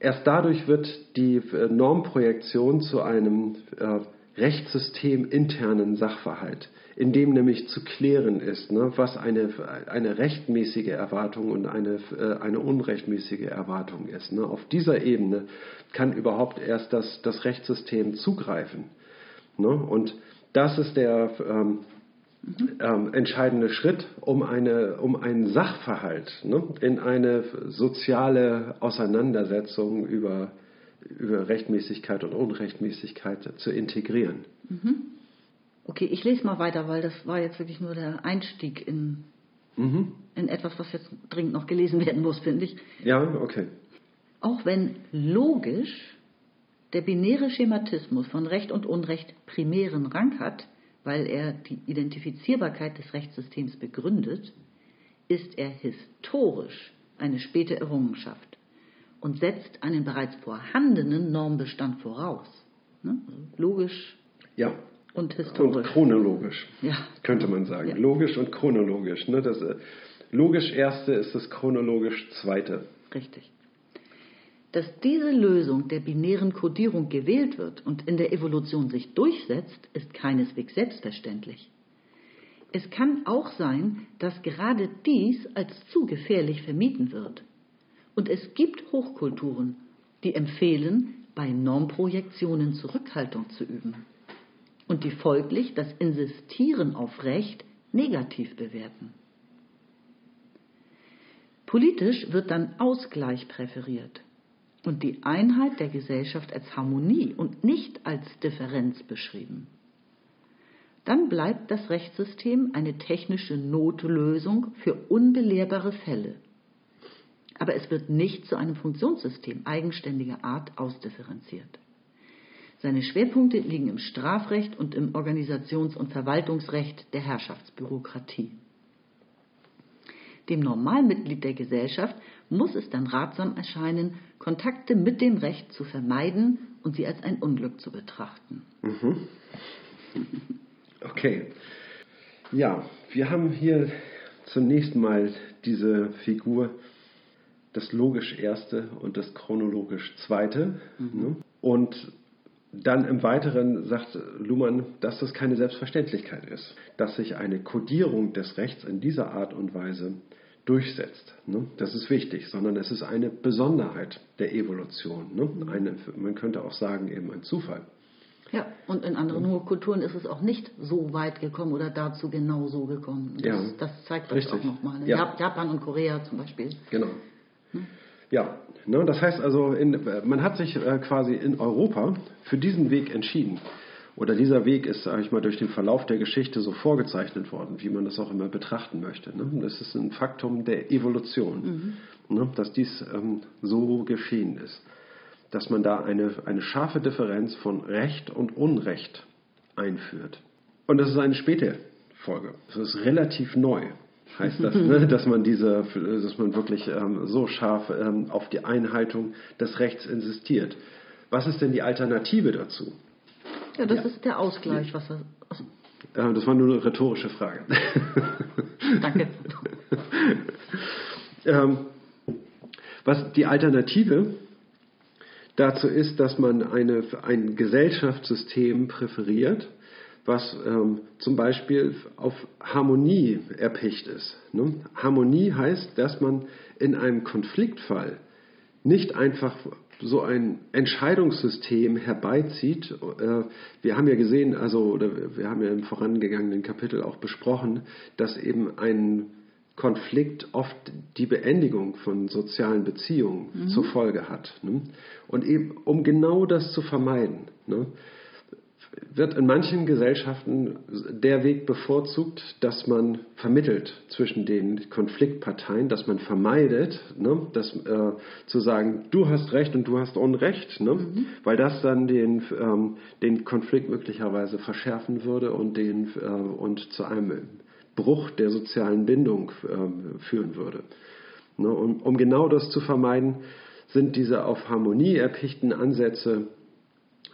erst dadurch wird die äh, Normprojektion zu einem äh, Rechtssystem internen Sachverhalt in dem nämlich zu klären ist, ne, was eine, eine rechtmäßige Erwartung und eine, äh, eine unrechtmäßige Erwartung ist. Ne. Auf dieser Ebene kann überhaupt erst das, das Rechtssystem zugreifen. Ne. Und das ist der ähm, ähm, entscheidende Schritt, um, eine, um einen Sachverhalt ne, in eine soziale Auseinandersetzung über, über Rechtmäßigkeit und Unrechtmäßigkeit zu integrieren. Mhm. Okay, ich lese mal weiter, weil das war jetzt wirklich nur der Einstieg in, mhm. in etwas, was jetzt dringend noch gelesen werden muss, finde ich. Ja, okay. Auch wenn logisch der binäre Schematismus von Recht und Unrecht primären Rang hat, weil er die Identifizierbarkeit des Rechtssystems begründet, ist er historisch eine späte Errungenschaft und setzt einen bereits vorhandenen Normbestand voraus. Ne? Logisch ja. Und historisch. Und chronologisch, ja. könnte man sagen. Ja. Logisch und chronologisch. Ne? Das äh, logisch erste ist das chronologisch zweite. Richtig. Dass diese Lösung der binären Kodierung gewählt wird und in der Evolution sich durchsetzt, ist keineswegs selbstverständlich. Es kann auch sein, dass gerade dies als zu gefährlich vermieden wird. Und es gibt Hochkulturen, die empfehlen, bei Normprojektionen Zurückhaltung zu üben und die folglich das Insistieren auf Recht negativ bewerten. Politisch wird dann Ausgleich präferiert und die Einheit der Gesellschaft als Harmonie und nicht als Differenz beschrieben. Dann bleibt das Rechtssystem eine technische Notlösung für unbelehrbare Fälle. Aber es wird nicht zu einem Funktionssystem eigenständiger Art ausdifferenziert. Seine Schwerpunkte liegen im Strafrecht und im Organisations- und Verwaltungsrecht der Herrschaftsbürokratie. Dem Normalmitglied der Gesellschaft muss es dann ratsam erscheinen, Kontakte mit dem Recht zu vermeiden und sie als ein Unglück zu betrachten. Mhm. Okay. Ja, wir haben hier zunächst mal diese Figur, das logisch Erste und das chronologisch Zweite. Mhm. Ne? Und dann im Weiteren sagt Luhmann, dass das keine Selbstverständlichkeit ist, dass sich eine Kodierung des Rechts in dieser Art und Weise durchsetzt. Ne? Das ist wichtig, sondern es ist eine Besonderheit der Evolution. Ne? Eine, man könnte auch sagen, eben ein Zufall. Ja, und in anderen Kulturen ist es auch nicht so weit gekommen oder dazu genau so gekommen. Das, Ja. das zeigt das Richtig. auch nochmal. Ne? Ja. Jap- Japan und Korea zum Beispiel. Genau. Ja, ne, das heißt also, in, man hat sich äh, quasi in Europa für diesen Weg entschieden. Oder dieser Weg ist, sage ich mal, durch den Verlauf der Geschichte so vorgezeichnet worden, wie man das auch immer betrachten möchte. Ne? Das ist ein Faktum der Evolution, ne? dass dies ähm, so geschehen ist. Dass man da eine, eine scharfe Differenz von Recht und Unrecht einführt. Und das ist eine späte Folge. Das ist relativ neu heißt das, ne, dass man diese, dass man wirklich ähm, so scharf ähm, auf die Einhaltung des Rechts insistiert. Was ist denn die Alternative dazu? Ja, das Ja. ist der Ausgleich, was er. Äh, das war nur eine rhetorische Frage. danke. ähm, was die Alternative dazu ist, dass man eine, ein Gesellschaftssystem präferiert, was ähm, zum Beispiel auf Harmonie erpicht ist. Ne? Harmonie heißt, dass man in einem Konfliktfall nicht einfach so ein Entscheidungssystem herbeizieht. Äh, Wir haben ja gesehen, also oder wir haben ja im vorangegangenen Kapitel auch besprochen, dass eben ein Konflikt oft die Beendigung von sozialen Beziehungen zur Folge hat. Ne? Und eben um genau das zu vermeiden, ne, wird in manchen Gesellschaften der Weg bevorzugt, dass man vermittelt zwischen den Konfliktparteien, dass man vermeidet, ne, dass, äh, zu sagen, du hast Recht und du hast Unrecht, ne, weil das dann den, ähm, den Konflikt möglicherweise verschärfen würde und, den, äh, und zu einem Bruch der sozialen Bindung ähm, führen würde. Ne, um, um genau das zu vermeiden, sind diese auf Harmonie erpichten Ansätze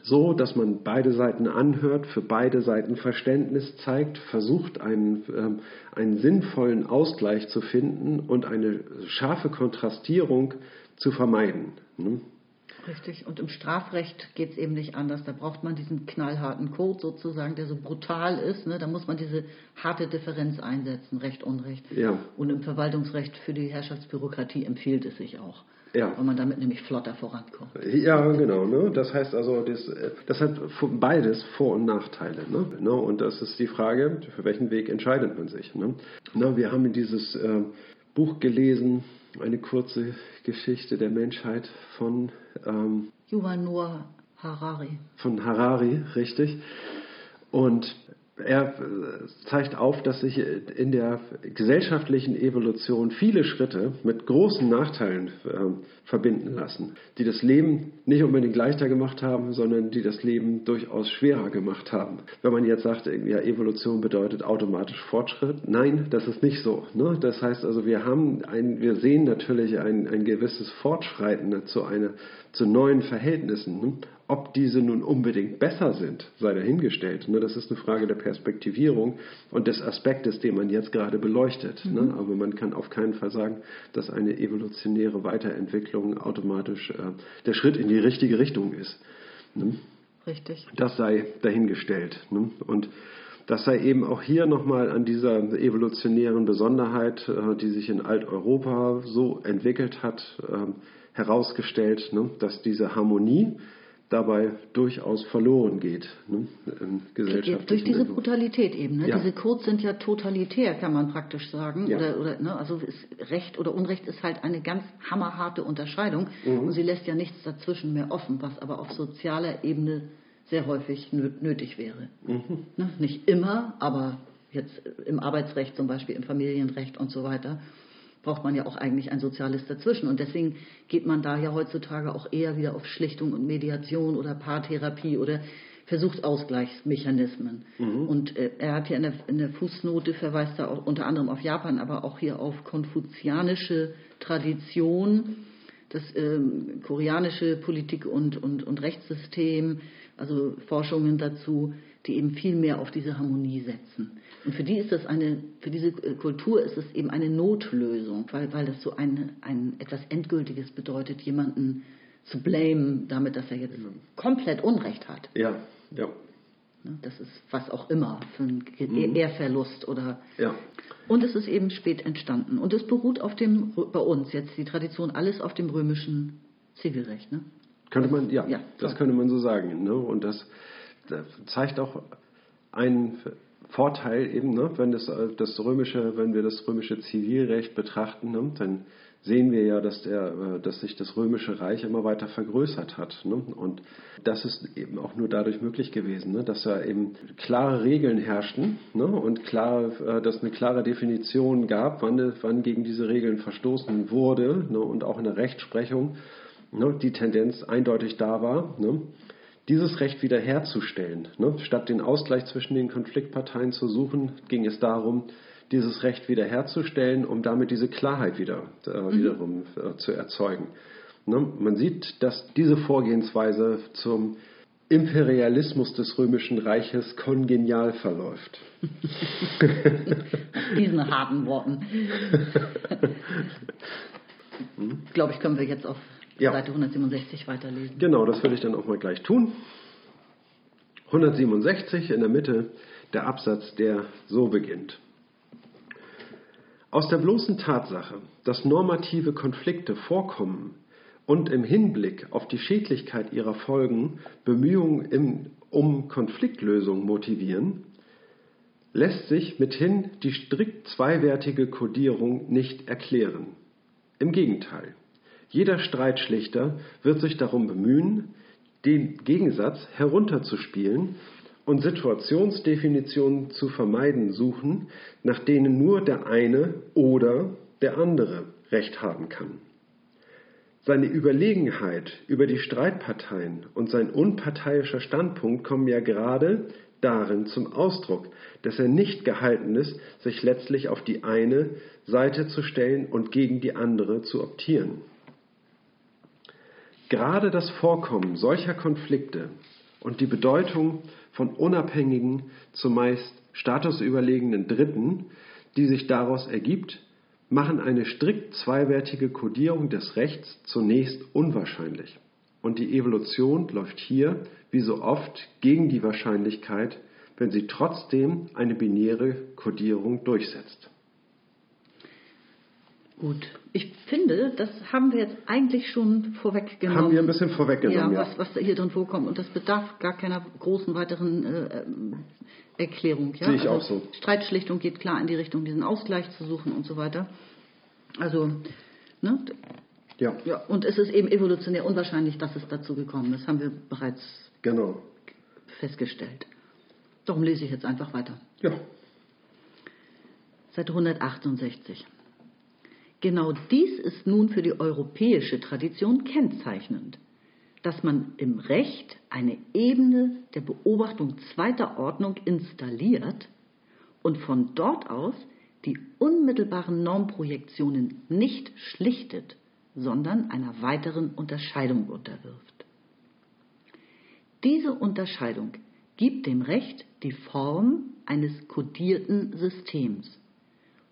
so, dass man beide Seiten anhört, für beide Seiten Verständnis zeigt, versucht einen, ähm, einen sinnvollen Ausgleich zu finden und eine scharfe Kontrastierung zu vermeiden. Ne? Richtig. Und im Strafrecht geht es eben nicht anders. Da braucht man diesen knallharten Code sozusagen, der so brutal ist. Ne? Da muss man diese harte Differenz einsetzen, Recht, Unrecht. Ja. Und im Verwaltungsrecht für die Herrschaftsbürokratie empfiehlt es sich auch. Ja. Weil man damit nämlich flotter vorankommt. Ja, genau. Ne? Das heißt also, das, äh, das hat beides Vor- und Nachteile. Ne? Ne? Und das ist die Frage, für welchen Weg entscheidet man sich. Ne? Wir haben dieses äh, Buch gelesen, eine kurze Geschichte der Menschheit von, ähm, Yuval Noah Harari. von Harari, richtig. Und er äh, zeigt auf, dass sich in der gesellschaftlichen Evolution viele Schritte mit großen Nachteilen ähm, verbinden lassen, die das Leben nicht unbedingt leichter gemacht haben, sondern die das Leben durchaus schwerer gemacht haben. Wenn man jetzt sagt, ja, Evolution bedeutet automatisch Fortschritt, nein, das ist nicht so. Ne? Das heißt also, wir haben ein, wir sehen natürlich ein, ein gewisses Fortschreiten zu, einer, zu neuen Verhältnissen. Ne? Ob diese nun unbedingt besser sind, sei dahingestellt. Ne? Das ist eine Frage der Perspektivierung und des Aspektes, den man jetzt gerade beleuchtet. Ne? Aber man kann auf keinen Fall sagen, dass eine evolutionäre Weiterentwicklung automatisch äh, der Schritt in die richtige Richtung ist. Ne? Richtig. Das sei dahingestellt. Ne? Und das sei eben auch hier nochmal an dieser evolutionären Besonderheit, äh, die sich in Alteuropa so entwickelt hat, ähm, herausgestellt, ne? dass diese Harmonie dabei durchaus verloren geht ne? im gesellschaftlichen Durch diese Entwurf. Brutalität eben. Ne? Ja. Diese Codes sind ja totalitär, kann man praktisch sagen. Ja. Oder, oder, ne? Also ist Recht oder Unrecht ist halt eine ganz hammerharte Unterscheidung Mhm. und sie lässt ja nichts dazwischen mehr offen, was aber auf sozialer Ebene sehr häufig nö- nötig wäre. Mhm. Ne? Nicht immer, aber jetzt im Arbeitsrecht zum Beispiel, im Familienrecht und so weiter braucht man ja auch eigentlich ein soziales dazwischen. Und deswegen geht man da ja heutzutage auch eher wieder auf Schlichtung und Mediation oder Paartherapie oder versucht Ausgleichsmechanismen. Und äh, er hat hier in der, in der Fußnote verweist er auch unter anderem auf Japan, aber auch hier auf konfuzianische Tradition, das ähm, koreanische Politik- und, und, und Rechtssystem, also Forschungen dazu, die eben viel mehr auf diese Harmonie setzen. Und für die ist das eine, für diese äh, Kultur ist es eben eine Notlösung, weil, weil das so ein, ein etwas Endgültiges bedeutet, jemanden zu blamen, damit, dass er jetzt komplett Unrecht hat. Ja, ja, Ne, Das ist was auch immer für einen Mhm. Ehrverlust oder ja. und es ist eben spät entstanden. Und es beruht auf dem, bei uns jetzt die Tradition, alles auf dem römischen Zivilrecht. Ne? Könnte man, ja, Ja, das könnte man so sagen. Ne? Und das zeigt auch einen Vorteil eben, ne, wenn, das, das römische, wenn wir das römische Zivilrecht betrachten, ne, dann sehen wir ja, dass, der, äh, dass sich das römische Reich immer weiter vergrößert hat. Ne? Und das ist eben auch nur dadurch möglich gewesen, ne? dass da eben klare Regeln herrschten ne? und klar, äh, dass eine klare Definition gab, wann, wann gegen diese Regeln verstoßen wurde ne? und auch in der Rechtsprechung ne? die Tendenz eindeutig da war. Ne? Dieses Recht wiederherzustellen. Ne? Statt den Ausgleich zwischen den Konfliktparteien zu suchen, ging es darum, dieses Recht wiederherzustellen, um damit diese Klarheit wieder, äh, mhm. wiederum äh, zu erzeugen. Ne? Man sieht, dass diese Vorgehensweise zum Imperialismus des Römischen Reiches kongenial verläuft. Diesen harten Worten. Glaube ich, können wir jetzt auf ja. Seite 167 weiterlesen. Genau, das will ich dann auch mal gleich tun. 167 in der Mitte der Absatz, der so beginnt. Aus der bloßen Tatsache, dass normative Konflikte vorkommen und im Hinblick auf die Schädlichkeit ihrer Folgen Bemühungen im, um Konfliktlösung motivieren, lässt sich mithin die strikt zweiwertige Kodierung nicht erklären. Im Gegenteil, jeder Streitschlichter wird sich darum bemühen, den Gegensatz herunterzuspielen und Situationsdefinitionen zu vermeiden suchen, nach denen nur der eine oder der andere Recht haben kann. Seine Überlegenheit über die Streitparteien und sein unparteiischer Standpunkt kommen ja gerade darin zum Ausdruck, dass er nicht gehalten ist, sich letztlich auf die eine Seite zu stellen und gegen die andere zu optieren. Gerade das Vorkommen solcher Konflikte und die Bedeutung von unabhängigen, zumeist statusüberlegenen Dritten, die sich daraus ergibt, machen eine strikt zweiwertige Kodierung des Rechts zunächst unwahrscheinlich. Und die Evolution läuft hier, wie so oft, gegen die Wahrscheinlichkeit, wenn sie trotzdem eine binäre Kodierung durchsetzt. Gut, ich finde, das haben wir jetzt eigentlich schon vorweggenommen. Haben wir ein bisschen vorweggenommen, ja. Was, was hier drin vorkommt. Und das bedarf gar keiner großen weiteren äh, Erklärung. Ja? Sehe ich also, auch so. Streitschlichtung geht klar in die Richtung, diesen Ausgleich zu suchen und so weiter. Also, ne? Ja. ja. Und es ist eben evolutionär unwahrscheinlich, dass es dazu gekommen ist. Haben wir bereits genau. festgestellt. Darum lese ich jetzt einfach weiter. Ja. Seite 168. Genau dies ist nun für die europäische Tradition kennzeichnend, dass man im Recht eine Ebene der Beobachtung zweiter Ordnung installiert und von dort aus die unmittelbaren Normprojektionen nicht schlichtet, sondern einer weiteren Unterscheidung unterwirft. Diese Unterscheidung gibt dem Recht die Form eines kodierten Systems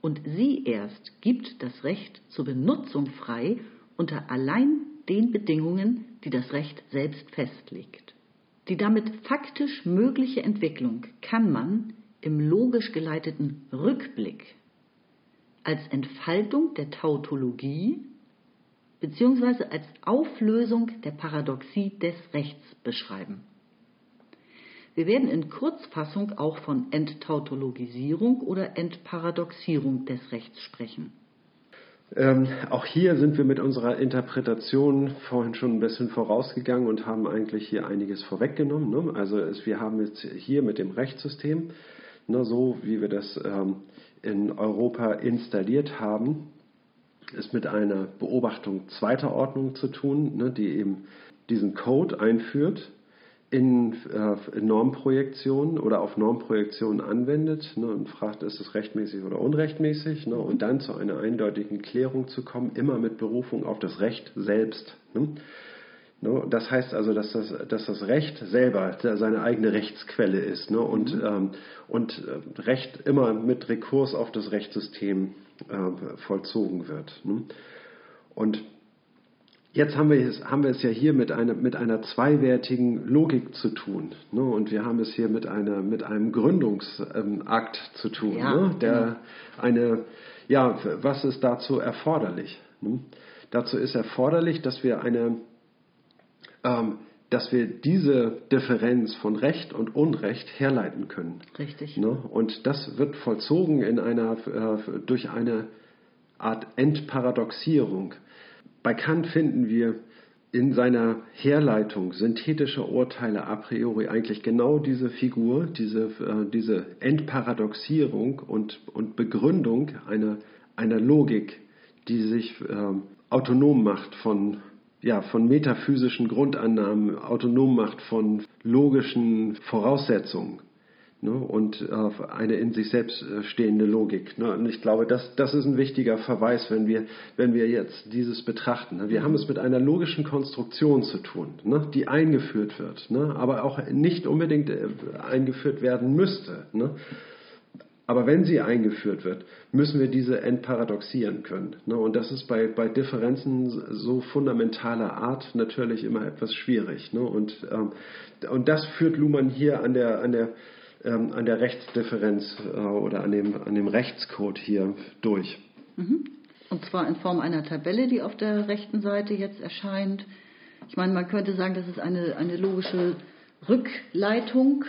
und sie erst gibt das Recht zur Benutzung frei unter allein den Bedingungen, die das Recht selbst festlegt. Die damit faktisch mögliche Entwicklung kann man im logisch geleiteten Rückblick als Entfaltung der Tautologie bzw. als Auflösung der Paradoxie des Rechts beschreiben. Wir werden in Kurzfassung auch von Enttautologisierung oder Entparadoxierung des Rechts sprechen. Ähm, auch hier sind wir mit unserer Interpretation vorhin schon ein bisschen vorausgegangen und haben eigentlich hier einiges vorweggenommen. Ne? Also es, wir haben jetzt hier mit dem Rechtssystem, ne, so wie wir das ähm, in Europa installiert haben, ist mit einer Beobachtung zweiter Ordnung zu tun, ne, die eben diesen Code einführt in, äh, in Normprojektionen oder auf Normprojektionen anwendet ne, und fragt, ist es rechtmäßig oder unrechtmäßig, ne, und dann zu einer eindeutigen Klärung zu kommen, immer mit Berufung auf das Recht selbst. Ne. Ne, das heißt also, dass das, dass das Recht selber seine eigene Rechtsquelle ist ne, und, mhm. ähm, und äh, Recht immer mit Rekurs auf das Rechtssystem äh, vollzogen wird. Ne. Und Jetzt haben wir, es, haben wir es ja hier mit einer, mit einer zweiwertigen Logik zu tun. Ne? Und wir haben es hier mit, einer, mit einem Gründungsakt zu tun. Ja, ne? Der genau. eine, ja, was ist dazu erforderlich? Ne? Dazu ist erforderlich, dass wir eine, ähm, dass wir diese Differenz von Recht und Unrecht herleiten können. Richtig. Ne? Und das wird vollzogen in einer, äh, durch eine Art Entparadoxierung. Bei Kant finden wir in seiner Herleitung synthetischer Urteile a priori eigentlich genau diese Figur, diese, äh, diese Entparadoxierung und, und Begründung einer, einer Logik, die sich äh, autonom macht von ja, von metaphysischen Grundannahmen autonom macht, von logischen Voraussetzungen ne, und äh, eine in sich selbst äh, stehende Logik. Ne. Und ich glaube, das, das ist ein wichtiger Verweis, wenn wir, wenn wir jetzt dieses betrachten. Ne. Wir haben es mit einer logischen Konstruktion zu tun, ne, die eingeführt wird, ne, aber auch nicht unbedingt äh, eingeführt werden müsste. Ne. Aber wenn sie eingeführt wird, müssen wir diese entparadoxieren können. Ne? Und das ist bei, bei Differenzen so fundamentaler Art natürlich immer etwas schwierig. Ne? Und, ähm, und das führt Luhmann hier an der, an der, ähm, an der Rechtsdifferenz äh, oder an dem, an dem Rechtscode hier durch. Mhm. Und zwar in Form einer Tabelle, die auf der rechten Seite jetzt erscheint. Ich meine, man könnte sagen, das ist eine, eine logische Rückleitung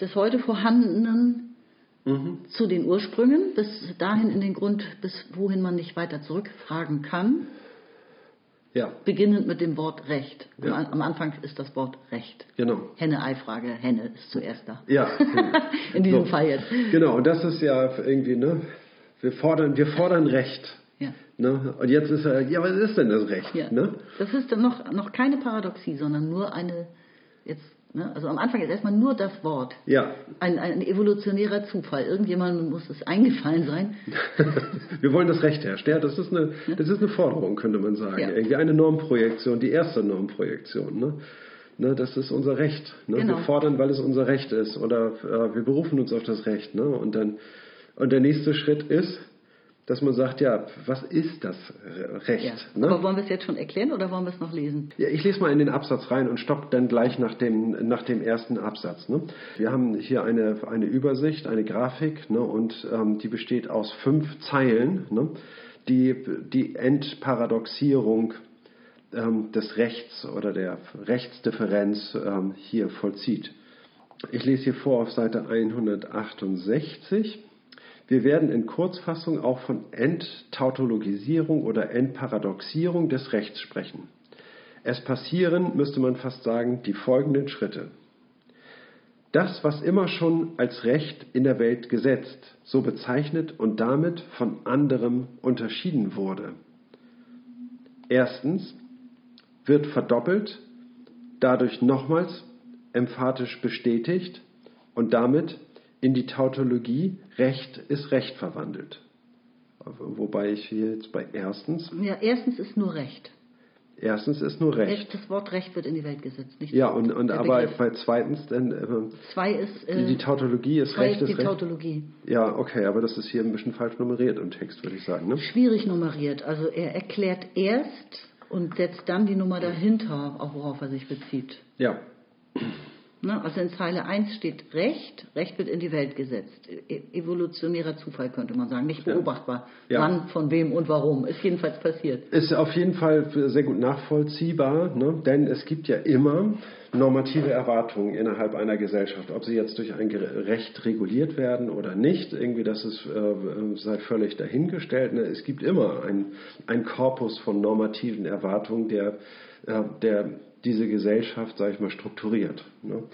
des heute vorhandenen mhm. zu den Ursprüngen, bis dahin in den Grund, bis wohin man nicht weiter zurückfragen kann. Ja. Beginnend mit dem Wort Recht. Ja. Am, Anfang ist das Wort Recht. Genau. Henne-Ei-Frage, Henne ist zuerst da. Ja. in diesem so. Fall jetzt. Genau, und das ist ja irgendwie, ne? Wir fordern, wir fordern Recht. Ja. Ne? Und jetzt ist er, ja, was ist denn das Recht? Ja. Ne? Das ist dann noch, noch keine Paradoxie, sondern nur eine, jetzt Ne? Also am Anfang ist erstmal nur das Wort. Ja. Ein, ein evolutionärer Zufall. Irgendjemandem muss es eingefallen sein. Wir wollen das Recht herstellen. Das ist eine, das ist eine Forderung, könnte man sagen. Ja. Irgendwie eine Normprojektion, die erste Normprojektion. Ne? Ne, das ist unser Recht. Ne? Genau. Wir fordern, weil es unser Recht ist. Oder äh, wir berufen uns auf das Recht. Ne? Und, dann, und der nächste Schritt ist, dass man sagt, ja, was ist das Recht? Ja. Ne? Aber wollen wir es jetzt schon erklären oder wollen wir es noch lesen? Ja, ich lese mal in den Absatz rein und stopp dann gleich nach dem, nach dem ersten Absatz. Ne? Wir haben hier eine, eine Übersicht, eine Grafik ne? und ähm, die besteht aus fünf Zeilen, ne? die die Entparadoxierung ähm, des Rechts oder der Rechtsdifferenz ähm, hier vollzieht. Ich lese hier vor auf Seite 168. Wir werden in Kurzfassung auch von Enttautologisierung oder Entparadoxierung des Rechts sprechen. Es passieren, müsste man fast sagen, die folgenden Schritte. Das, was immer schon als Recht in der Welt gesetzt, so bezeichnet und damit von anderem unterschieden wurde. Erstens wird verdoppelt, dadurch nochmals emphatisch bestätigt und damit in die Tautologie Recht ist Recht verwandelt. Wobei ich hier jetzt bei erstens. Ja, erstens ist nur Recht. Erstens ist nur Recht. Das Wort Recht wird in die Welt gesetzt. Nicht ja, und, und aber Begriff. bei zweitens dann. Äh, zwei ist. Äh, die Tautologie ist Recht. Ist die Recht. Tautologie. Ja, okay, aber das ist hier ein bisschen falsch nummeriert im Text, würde ich sagen. Ne? Schwierig nummeriert. Also er erklärt erst und setzt dann die Nummer dahinter, auch worauf er sich bezieht. Ja. Ne? Also in Zeile 1 steht Recht, Recht wird in die Welt gesetzt. E evolutionärer Zufall könnte man sagen, nicht beobachtbar. Ja. Wann, von wem und warum. Ist jedenfalls passiert. Ist auf jeden Fall sehr gut nachvollziehbar, ne? denn es gibt ja immer normative Erwartungen innerhalb einer Gesellschaft, ob sie jetzt durch ein Recht reguliert werden oder nicht, irgendwie das ist, äh, sei völlig dahingestellt. Ne? Es gibt immer ein, Korpus von normativen Erwartungen, der, äh, der diese Gesellschaft, sage ich mal, strukturiert. Ne?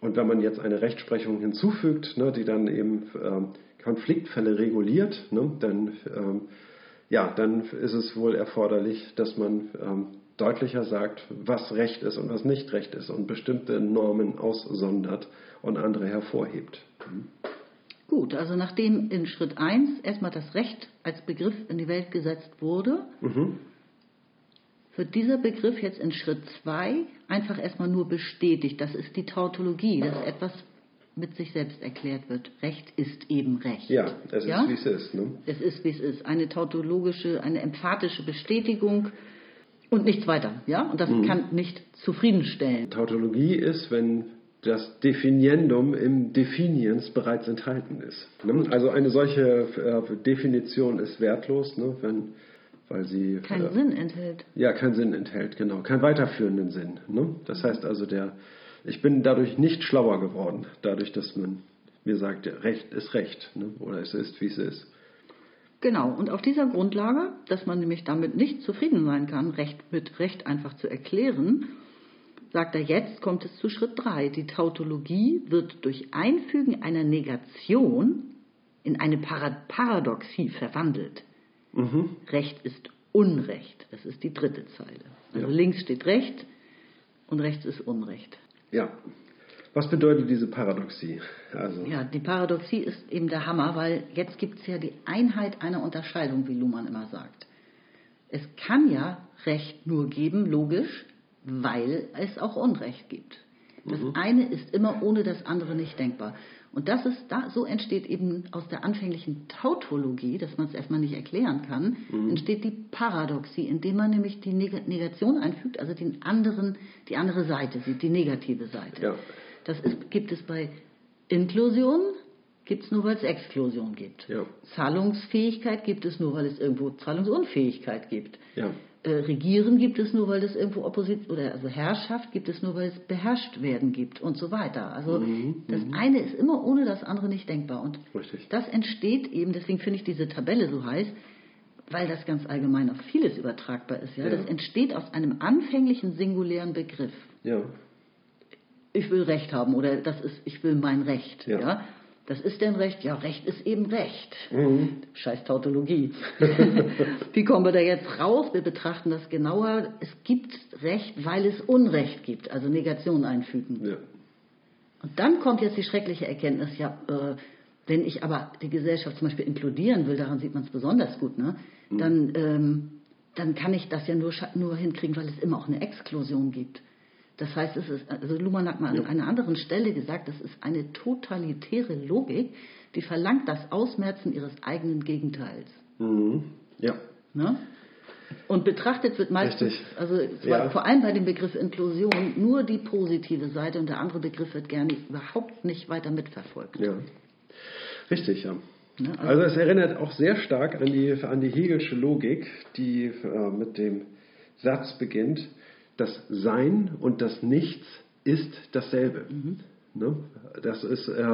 Und wenn man jetzt eine Rechtsprechung hinzufügt, ne, die dann eben ähm, Konfliktfälle reguliert, ne, dann, ähm, ja, dann ist es wohl erforderlich, dass man ähm, deutlicher sagt, was Recht ist und was nicht Recht ist und bestimmte Normen aussondert und andere hervorhebt. Mhm. Gut, also nachdem in Schritt 1 erstmal das Recht als Begriff in die Welt gesetzt wurde, mhm wird dieser Begriff jetzt in Schritt 2 einfach erstmal nur bestätigt. Das ist die Tautologie, dass etwas mit sich selbst erklärt wird. Recht ist eben Recht. Ja, es ja? ist, wie es ist. Ne? Es ist, wie es ist. Eine tautologische, eine emphatische Bestätigung und nichts weiter. Ja? Und das mhm. kann nicht zufriedenstellen. Tautologie ist, wenn das Definiendum im Definiens bereits enthalten ist. Ne? Also eine solche äh, Definition ist wertlos, ne? wenn weil sie Keinen Sinn enthält. ja keinen Sinn enthält, genau, keinen weiterführenden Sinn. Ne? Das heißt also, der, ich bin dadurch nicht schlauer geworden, dadurch, dass man mir sagt, Recht ist Recht ne? oder es ist, wie es ist. Genau, und auf dieser Grundlage, dass man nämlich damit nicht zufrieden sein kann, Recht mit Recht einfach zu erklären, sagt er, jetzt kommt es zu Schritt 3. Die Tautologie wird durch Einfügen einer Negation in eine Para- Paradoxie verwandelt. Recht ist Unrecht. Das ist die dritte Zeile. Also Ja. links steht Recht und rechts ist Unrecht. Ja. Was bedeutet diese Paradoxie? Also, Ja, die Paradoxie ist eben der Hammer, weil jetzt gibt es ja die Einheit einer Unterscheidung, wie Luhmann immer sagt. Es kann ja Recht nur geben, logisch, weil es auch Unrecht gibt. Das eine ist immer ohne das andere nicht denkbar. Und das ist da, so entsteht eben aus der anfänglichen Tautologie, dass man es erstmal nicht erklären kann, entsteht die Paradoxie, indem man nämlich die Neg- Negation einfügt, also den anderen, die andere Seite sieht, die negative Seite. Ja. Das ist, gibt es bei Inklusion, gibt es nur, weil es Exklusion gibt. Ja. Zahlungsfähigkeit gibt es nur, weil es irgendwo Zahlungsunfähigkeit gibt. Ja. Äh, Regieren gibt es nur, weil es irgendwo Opposition oder also Herrschaft gibt es nur, weil es beherrscht werden gibt und so weiter. Also das eine ist immer ohne das andere nicht denkbar. Und Richtig. das entsteht eben, deswegen finde ich diese Tabelle so heiß, weil das ganz allgemein auf vieles übertragbar ist. Ja? Ja. Das entsteht aus einem anfänglichen singulären Begriff ja, ich will Recht haben oder das ist, ich will mein Recht. Ja. Ja. Das ist denn Recht? Ja, Recht ist eben Recht. Mhm. Scheiß Tautologie. Wie kommen wir da jetzt raus? Wir betrachten das genauer. Es gibt Recht, weil es Unrecht gibt, also Negation einfügen. ja. Und dann kommt jetzt die schreckliche Erkenntnis, ja, äh, wenn ich aber die Gesellschaft zum Beispiel inkludieren will, daran sieht man es besonders gut, ne? dann, ähm, dann kann ich das ja nur, nur hinkriegen, weil es immer auch eine Exklusion gibt. Das heißt, es ist, also Luhmann hat mal an einer anderen Stelle gesagt, das ist eine totalitäre Logik, die verlangt das Ausmerzen ihres eigenen Gegenteils. Mhm. ja. Ne? Und betrachtet wird meistens, Richtig. also Ja. vor allem bei dem Begriff Inklusion, nur die positive Seite und der andere Begriff wird gerne überhaupt nicht weiter mitverfolgt. Ja, richtig, ja. Ne, also- Also es erinnert auch sehr stark an die, an die Hegelsche Logik, die äh, mit dem Satz beginnt, das Sein und das Nichts ist dasselbe. Mhm. Ne? Das ist äh,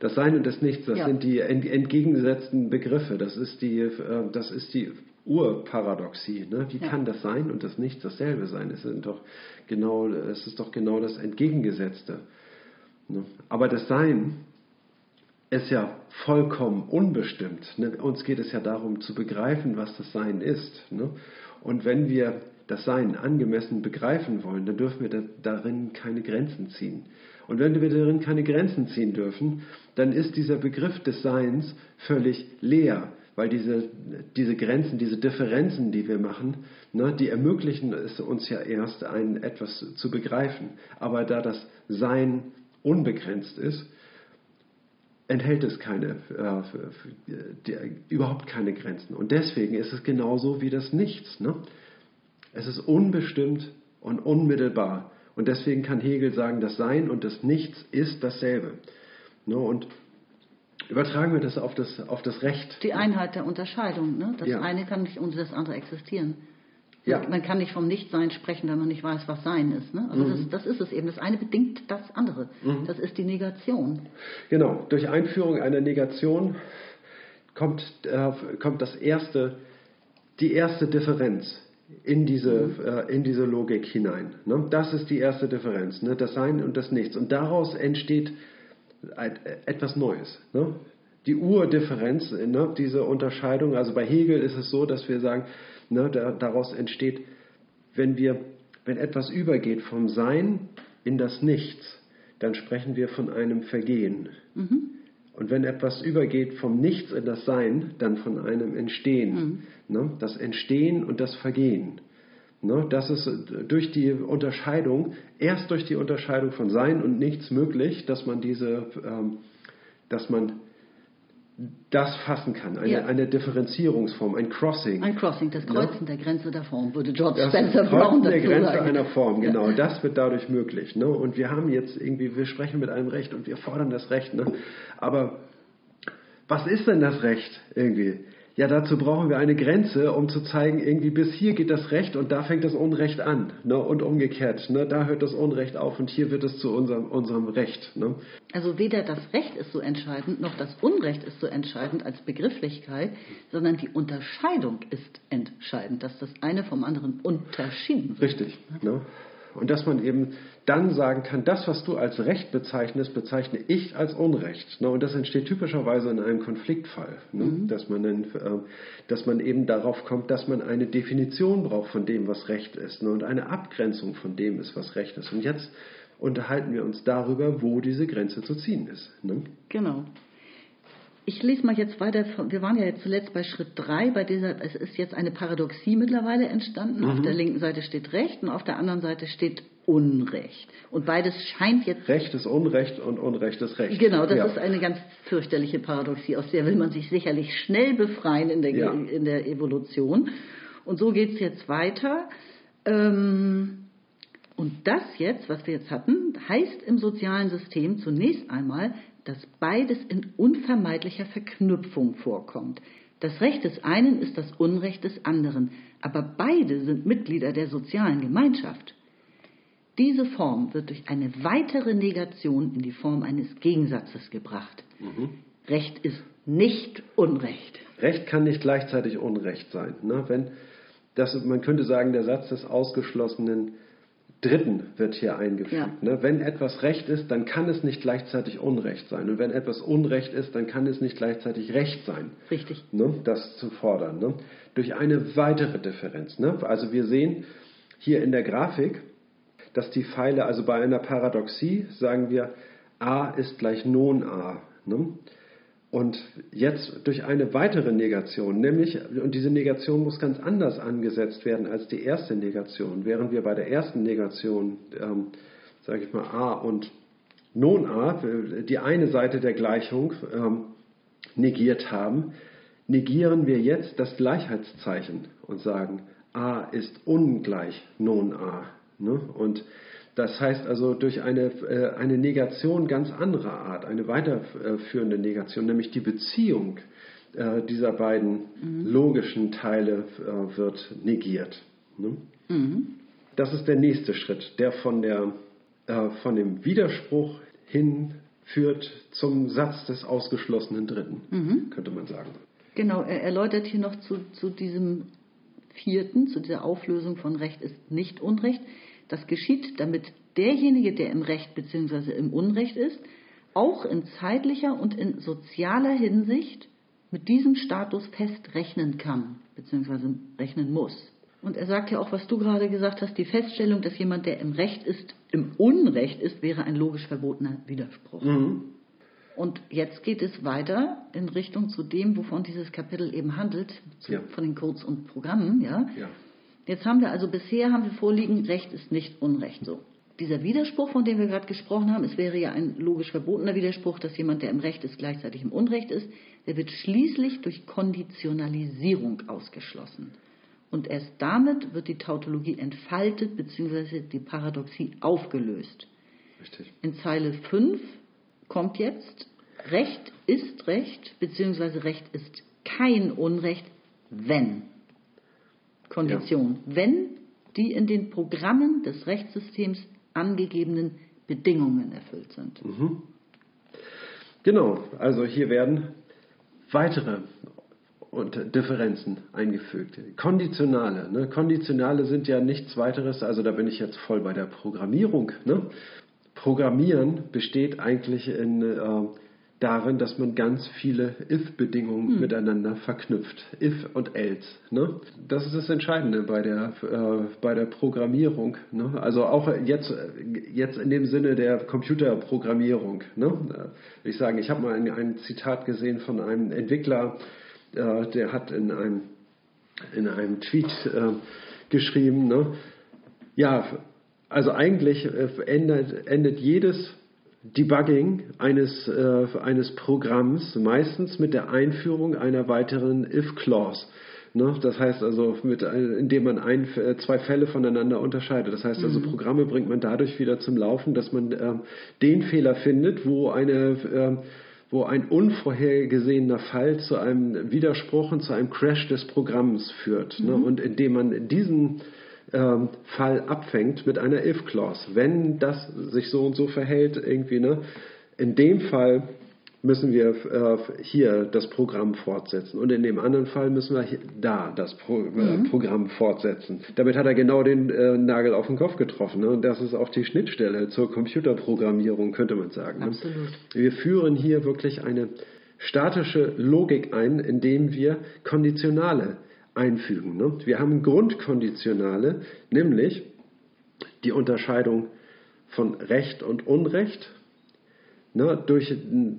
das Sein und das Nichts, das Ja. sind die ent, entgegengesetzten Begriffe. Das ist die, äh, das ist die Urparadoxie. Ne? Wie Ja. kann das Sein und das Nichts dasselbe sein? Es, sind doch genau, es ist doch genau das Entgegengesetzte. Ne? Aber das Sein ist ja vollkommen unbestimmt. Ne? Uns geht es ja darum zu begreifen, was das Sein ist. Ne? Und wenn wir das Sein angemessen begreifen wollen, dann dürfen wir da, darin keine Grenzen ziehen. Und wenn wir darin keine Grenzen ziehen dürfen, dann ist dieser Begriff des Seins völlig leer, weil diese, diese Grenzen, diese Differenzen, die wir machen, ne, die ermöglichen es uns ja erst, ein, etwas zu begreifen. Aber da das Sein unbegrenzt ist, enthält es keine, äh, die, überhaupt keine Grenzen. Und deswegen ist es genauso wie das Nichts. Ne? Es ist unbestimmt und unmittelbar. Und deswegen kann Hegel sagen, das Sein und das Nichts ist dasselbe. Ne? Und übertragen wir das auf das, auf das Recht. Die Einheit der Unterscheidung. Ne? Das Ja. eine kann nicht ohne das andere existieren. Ja. Man kann nicht vom Nichtsein sprechen, wenn man nicht weiß, was Sein ist. Ne? Also Mhm. das, das ist es eben. Das eine bedingt das andere. Das ist die Negation. Genau, durch Einführung einer Negation kommt, äh, kommt das erste, die erste Differenz in diese, äh, in diese Logik hinein. Ne? Das ist die erste Differenz, ne? das Sein und das Nichts. Und daraus entsteht äh, etwas Neues. Ne? Die Urdifferenz, ne? diese Unterscheidung, also bei Hegel ist es so, dass wir sagen, ne, da, daraus entsteht, wenn, wir, wenn etwas übergeht vom Sein in das Nichts, dann sprechen wir von einem Vergehen. Und wenn etwas übergeht vom Nichts in das Sein, dann von einem Entstehen. Ne? Das Entstehen und das Vergehen. Ne? Das ist äh, durch die Unterscheidung, erst durch die Unterscheidung von Sein und Nichts möglich, dass man diese, ähm, dass man das fassen kann, eine, Ja. eine Differenzierungsform, ein Crossing. Ein Crossing, das Kreuzen der Grenze der Form, würde George Das Spencer Brown der dazu Grenze sagen. einer Form, Ja. genau. Das wird dadurch möglich. Ne? Und wir haben jetzt irgendwie, wir sprechen mit einem Recht und wir fordern das Recht. Ne? Aber was ist denn das Recht irgendwie? Ja, dazu brauchen wir eine Grenze, um zu zeigen, irgendwie bis hier geht das Recht und da fängt das Unrecht an. Ne? Und umgekehrt, ne? da hört das Unrecht auf und hier wird es zu unserem, unserem Recht. Ne? Also weder das Recht ist so entscheidend, noch das Unrecht ist so entscheidend als Begrifflichkeit, sondern die Unterscheidung ist entscheidend, dass das eine vom anderen unterschieden wird. Richtig. Ne? Und dass man eben dann sagen kann, das, was du als Recht bezeichnest, bezeichne ich als Unrecht. Ne? Und das entsteht typischerweise in einem Konfliktfall, ne? mhm. dass, man dann, äh, dass man eben darauf kommt, dass man eine Definition braucht von dem, was Recht ist ne? und eine Abgrenzung von dem ist, was Recht ist. Und jetzt unterhalten wir uns darüber, wo diese Grenze zu ziehen ist. Genau. Ich lese mal jetzt weiter. Wir waren ja jetzt zuletzt bei Schritt 3, bei dieser, es ist jetzt eine Paradoxie mittlerweile entstanden. Mhm. Auf der linken Seite steht Recht und auf der anderen Seite steht Unrecht. Und beides scheint jetzt. Recht ist Unrecht und Unrecht ist Recht. Genau, das ja. ist eine ganz fürchterliche Paradoxie, aus der will man sich sicherlich schnell befreien in der, ja. in der Evolution. Und so geht es jetzt weiter. Ähm, und das jetzt, was wir jetzt hatten, heißt im sozialen System zunächst einmal, dass beides in unvermeidlicher Verknüpfung vorkommt. Das Recht des einen ist das Unrecht des anderen, aber beide sind Mitglieder der sozialen Gemeinschaft. Diese Form wird durch eine weitere Negation in die Form eines Gegensatzes gebracht. Mhm. Recht ist nicht Unrecht. Recht kann nicht gleichzeitig Unrecht sein. Ne? Wenn das, man könnte sagen, der Satz des ausgeschlossenen Dritten wird hier eingefügt. Ja. Ne? Wenn etwas Recht ist, dann kann es nicht gleichzeitig Unrecht sein. Und wenn etwas Unrecht ist, dann kann es nicht gleichzeitig Recht sein. Richtig. Ne? Das zu fordern. Ne? Durch eine weitere Differenz. Ne? Also wir sehen hier in der Grafik, dass die Pfeile, also bei einer Paradoxie sagen wir, a ist gleich non a. Und jetzt durch eine weitere Negation, nämlich, und diese Negation muss ganz anders angesetzt werden als die erste Negation. Während wir bei der ersten Negation, ähm, sage ich mal, a und non a, die eine Seite der Gleichung ähm, negiert haben, negieren wir jetzt das Gleichheitszeichen und sagen, a ist ungleich non a. Ne? Und das heißt also durch eine, äh, eine Negation ganz anderer Art, eine weiterführende Negation, nämlich die Beziehung äh, dieser beiden mhm. logischen Teile äh, wird negiert. Ne? Mhm. Das ist der nächste Schritt, der von, der von dem Widerspruch hinführt zum Satz des ausgeschlossenen Dritten, mhm. könnte man sagen. Genau, er erläutert hier noch zu, zu diesem vierten, zu dieser Auflösung von Recht ist nicht Unrecht. Das geschieht, damit derjenige, der im Recht bzw. im Unrecht ist, auch in zeitlicher und in sozialer Hinsicht mit diesem Status fest rechnen kann bzw. rechnen muss. Und er sagt ja auch, was du gerade gesagt hast, die Feststellung, dass jemand, der im Recht ist, im Unrecht ist, wäre ein logisch verbotener Widerspruch. Mhm. Und jetzt geht es weiter in Richtung zu dem, wovon dieses Kapitel eben handelt, zu, ja. von den Codes und Programmen. Ja? ja. Jetzt haben wir also bisher haben wir vorliegen, Recht ist nicht Unrecht. So. Dieser Widerspruch, von dem wir gerade gesprochen haben, es wäre ja ein logisch verbotener Widerspruch, dass jemand, der im Recht ist, gleichzeitig im Unrecht ist, der wird schließlich durch Konditionalisierung ausgeschlossen. Und erst damit wird die Tautologie entfaltet bzw. die Paradoxie aufgelöst. Richtig. In Zeile 5 kommt jetzt, Recht ist Recht bzw. Recht ist kein Unrecht, wenn. Kondition, ja. wenn die in den Programmen des Rechtssystems angegebenen Bedingungen erfüllt sind. Mhm. Genau, also hier werden weitere und Differenzen eingefügt. Konditionale. Ne? Konditionale sind ja nichts weiteres, also da bin ich jetzt voll bei der Programmierung. Ne? Programmieren besteht eigentlich in äh, darin, dass man ganz viele if-Bedingungen hm. miteinander verknüpft. If und else. Ne? Das ist das Entscheidende bei der, äh, bei der Programmierung. Ne? Also auch jetzt, jetzt in dem Sinne der Computerprogrammierung. Ne? Ich sage, ich habe mal ein, ein, Zitat gesehen von einem Entwickler, äh, der hat in einem, in einem Tweet äh, geschrieben, ne? ja, also eigentlich äh, endet, endet jedes Debugging eines, äh, eines Programms meistens mit der Einführung einer weiteren if-Clause. Ne? Das heißt also, mit, indem man ein, äh, zwei Fälle voneinander unterscheidet. Das heißt also, mhm. Programme bringt man dadurch wieder zum Laufen, dass man äh, den Fehler findet, wo eine, äh, wo ein unvorhergesehener Fall zu einem Widerspruch und zu einem Crash des Programms führt. Ne? Und indem man diesen ähm, Fall abfängt mit einer If-Clause. Wenn das sich so und so verhält, irgendwie, ne? in dem Fall müssen wir äh, hier das Programm fortsetzen und in dem anderen Fall müssen wir hier, da das Pro äh, Programm fortsetzen. Damit hat er genau den äh, Nagel auf den Kopf getroffen. Ne? Und das ist auch die Schnittstelle zur Computerprogrammierung, könnte man sagen. Ne? Absolut. Wir führen hier wirklich eine statische Logik ein, indem wir Konditionale einfügen. Ne? Wir haben Grundkonditionale, nämlich die Unterscheidung von Recht und Unrecht, ne, durch,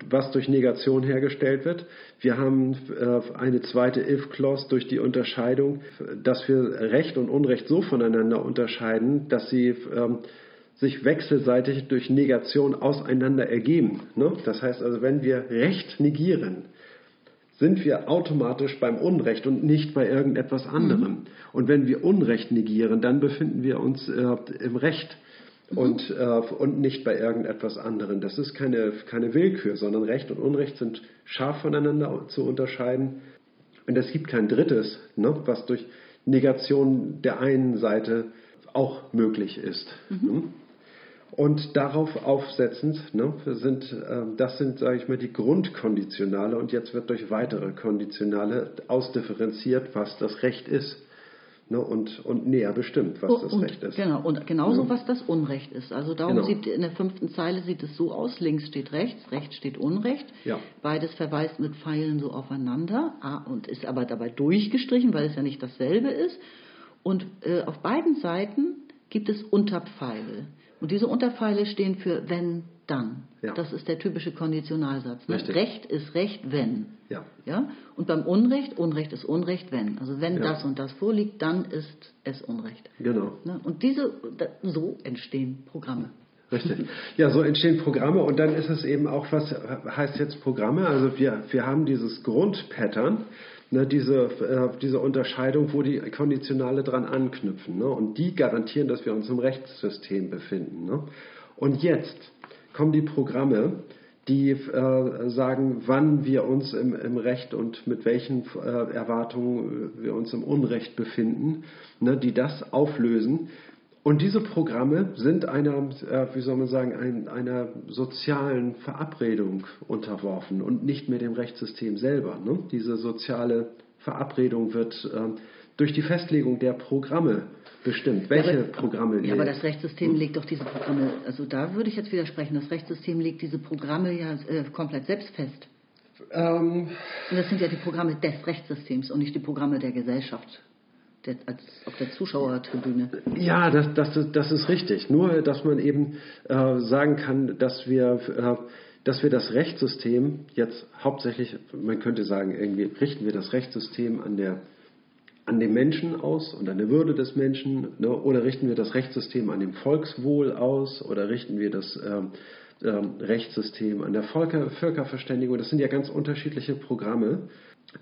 was durch Negation hergestellt wird. Wir haben äh, eine zweite If-Clause durch die Unterscheidung, dass wir Recht und Unrecht so voneinander unterscheiden, dass sie ähm, sich wechselseitig durch Negation auseinander ergeben. Ne? Das heißt also, wenn wir Recht negieren, sind wir automatisch beim Unrecht und nicht bei irgendetwas anderem. Mhm. Und wenn wir Unrecht negieren, dann befinden wir uns äh, im Recht mhm. und, äh, und nicht bei irgendetwas anderem. Das ist keine, keine Willkür, sondern Recht und Unrecht sind scharf voneinander zu unterscheiden. Und es gibt kein drittes, ne, was durch Negation der einen Seite auch möglich ist. Mhm. Ne? Und darauf aufsetzend ne, sind, äh, das sind, sage ich mal, die Grundkonditionale und jetzt wird durch weitere Konditionale ausdifferenziert, was das Recht ist. Ne, und, und näher bestimmt, was das und, Recht ist. Genau, und genauso, ja. was das Unrecht ist. Also darum genau. sieht in der fünften Zeile sieht es so aus, links steht rechts, rechts steht Unrecht. Ja. Beides verweist mit Pfeilen so aufeinander ah, und ist aber dabei durchgestrichen, weil es ja nicht dasselbe ist. Und äh, auf beiden Seiten gibt es Unterpfeile. Und diese Unterpfeile stehen für wenn, dann. Ja. Das ist der typische Konditionalsatz. Ne? Recht ist Recht, wenn. Ja. Ja? Und beim Unrecht, Unrecht ist Unrecht, wenn. Also wenn ja. das und das vorliegt, dann ist es Unrecht. Genau. Ne? Und diese, so entstehen Programme. Richtig. Ja, so entstehen Programme und dann ist es eben auch, was heißt jetzt Programme? Also wir, wir haben dieses Grundpattern, ne, diese, äh, diese Unterscheidung, wo die Konditionale dran anknüpfen. Ne, und die garantieren, dass wir uns im Rechtssystem befinden. Ne. Und jetzt kommen die Programme, die äh, sagen, wann wir uns im, im, Recht und mit welchen äh, Erwartungen wir uns im Unrecht befinden, ne, die das auflösen. Und diese Programme sind einer, äh, wie soll man sagen, ein, einer sozialen Verabredung unterworfen und nicht mehr dem Rechtssystem selber. Ne? Diese soziale Verabredung wird äh, durch die Festlegung der Programme bestimmt. Welche ja, aber, Programme? Ja, aber das Rechtssystem hm? legt doch diese Programme, also da würde ich jetzt widersprechen, das Rechtssystem legt diese Programme ja äh, komplett selbst fest. Ähm, und das sind ja die Programme des Rechtssystems und nicht die Programme der Gesellschaft der, als auf der Zuschauertribüne. Ja, das, das, das ist richtig. Nur, dass man eben äh, sagen kann, dass wir, äh, dass wir das Rechtssystem jetzt hauptsächlich, man könnte sagen, irgendwie richten wir das Rechtssystem an der an dem Menschen aus und an der Würde des Menschen, ne? oder richten wir das Rechtssystem an dem Volkswohl aus, oder richten wir das ähm, ähm, Rechtssystem an der Völker, Völkerverständigung. Das sind ja ganz unterschiedliche Programme,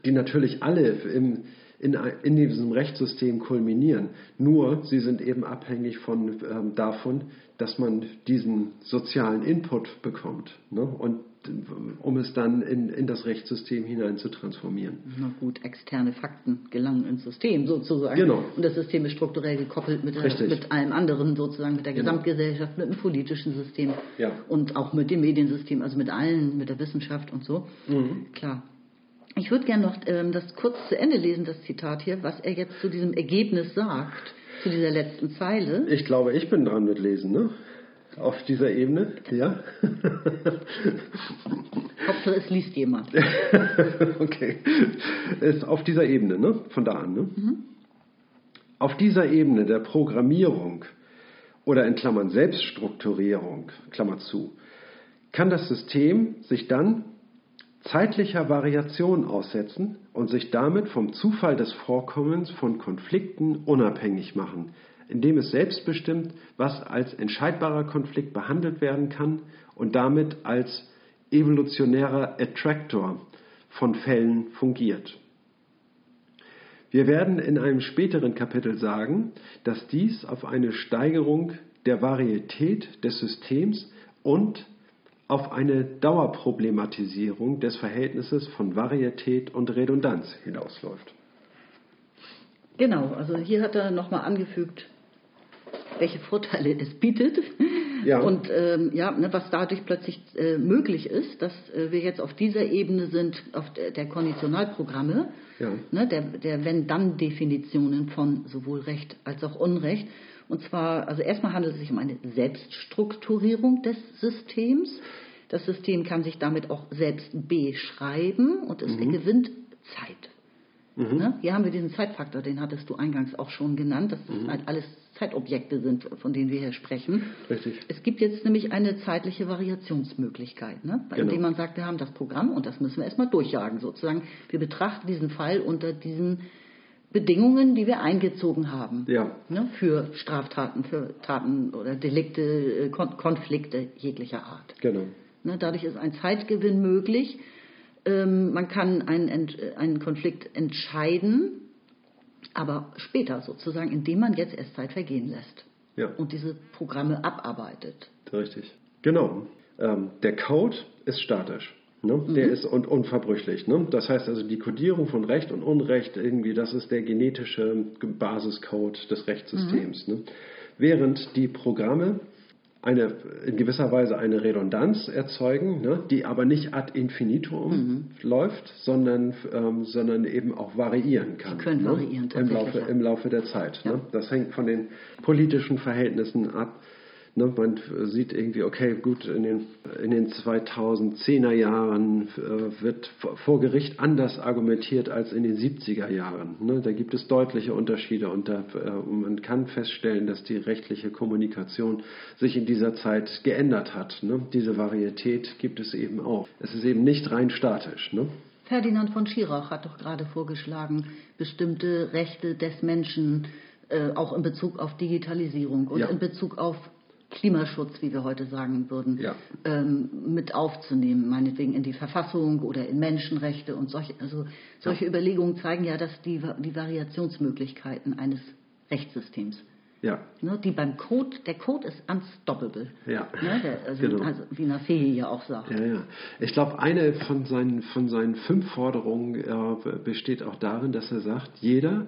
die natürlich alle im, in, in diesem Rechtssystem kulminieren. Nur sie sind eben abhängig von, ähm, davon, dass man diesen sozialen Input bekommt. Ne? Und um es dann in, in das Rechtssystem hinein zu transformieren. Na gut, externe Fakten gelangen ins System sozusagen. Genau. Und das System ist strukturell gekoppelt mit, der, mit allem anderen sozusagen, mit der genau. Gesamtgesellschaft, mit dem politischen System ja. und auch mit dem Mediensystem, also mit allen, mit der Wissenschaft und so. Mhm. Klar. Ich würde gerne noch ähm, das kurz zu Ende lesen, das Zitat hier, was er jetzt zu diesem Ergebnis sagt, zu dieser letzten Zeile. Ich glaube, ich bin dran mit Lesen, ne? Auf dieser Ebene, ja? Hauptsache, es liest jemand. okay. Ist auf dieser Ebene, ne? Von da an, ne? Mhm. Auf dieser Ebene der Programmierung oder in Klammern Selbststrukturierung, Klammer zu, kann das System sich dann zeitlicher Variation aussetzen und sich damit vom Zufall des Vorkommens von Konflikten unabhängig machen, indem es selbst bestimmt, was als entscheidbarer Konflikt behandelt werden kann und damit als evolutionärer Attractor von Fällen fungiert. Wir werden in einem späteren Kapitel sagen, dass dies auf eine Steigerung der Varietät des Systems und auf eine Dauerproblematisierung des Verhältnisses von Varietät und Redundanz hinausläuft. Genau, also hier hat er nochmal angefügt, welche Vorteile es bietet. Ja. Und ähm, ja, ne, was dadurch plötzlich äh, möglich ist, dass äh, wir jetzt auf dieser Ebene sind, auf der, der Konditionalprogramme, Ja. ne, der, der Wenn-Dann-Definitionen von sowohl Recht als auch Unrecht. Und zwar, also erstmal handelt es sich um eine Selbststrukturierung des Systems. Das System kann sich damit auch selbst beschreiben und es gewinnt Zeit. Ne? Hier haben wir diesen Zeitfaktor, den hattest du eingangs auch schon genannt, dass das halt alles Zeitobjekte sind, von denen wir hier sprechen. Richtig. Es gibt jetzt nämlich eine zeitliche Variationsmöglichkeit, ne? Genau. indem man sagt, wir haben das Programm und das müssen wir erstmal durchjagen, sozusagen. Wir betrachten diesen Fall unter diesen Bedingungen, die wir eingezogen haben. Ja. Ne? Für Straftaten, für Taten oder Delikte, äh, Kon Konflikte jeglicher Art. Genau. Ne, dadurch ist ein Zeitgewinn möglich. Ähm, man kann einen, einen Konflikt entscheiden, aber später sozusagen, indem man jetzt erst Zeit vergehen lässt Ja. und diese Programme abarbeitet. Richtig. Genau. Ähm, der Code ist statisch. Ne? Der ist un unverbrüchlich. Ne? Das heißt also, die Kodierung von Recht und Unrecht, irgendwie, das ist der genetische Basiscode des Rechtssystems. Ne? Während die Programme eine, in gewisser Weise eine Redundanz erzeugen, ne? die aber nicht ad infinitum läuft, sondern, ähm, sondern eben auch variieren kann. Die können ne? variieren, Im tatsächlich, Laufe, ja. im Laufe der Zeit. Ja. Ne? Das hängt von den politischen Verhältnissen ab. Ne, man sieht irgendwie, okay, gut, in den, in den 2010er Jahren äh, wird vor Gericht anders argumentiert als in den 70er Jahren. Ne, da gibt es deutliche Unterschiede und da, äh, man kann feststellen, dass die rechtliche Kommunikation sich in dieser Zeit geändert hat. Ne. Diese Varietät gibt es eben auch. Es ist eben nicht rein statisch. Ne. Ferdinand von Schirach hat doch gerade vorgeschlagen, bestimmte Rechte des Menschen äh, auch in Bezug auf Digitalisierung und Ja. in Bezug auf Klimaschutz, wie wir heute sagen würden, Ja. ähm, mit aufzunehmen, meinetwegen in die Verfassung oder in Menschenrechte und solche, also solche Überlegungen zeigen ja, dass die, die Variationsmöglichkeiten eines Rechtssystems, Ja, ne, die beim Code, der Code ist unstoppable, Ja. ne, der, also, Genau. also, wie Nasehi ja auch sagt. Ja, ja. Ich glaube, eine von seinen, von seinen fünf Forderungen äh, besteht auch darin, dass er sagt, jeder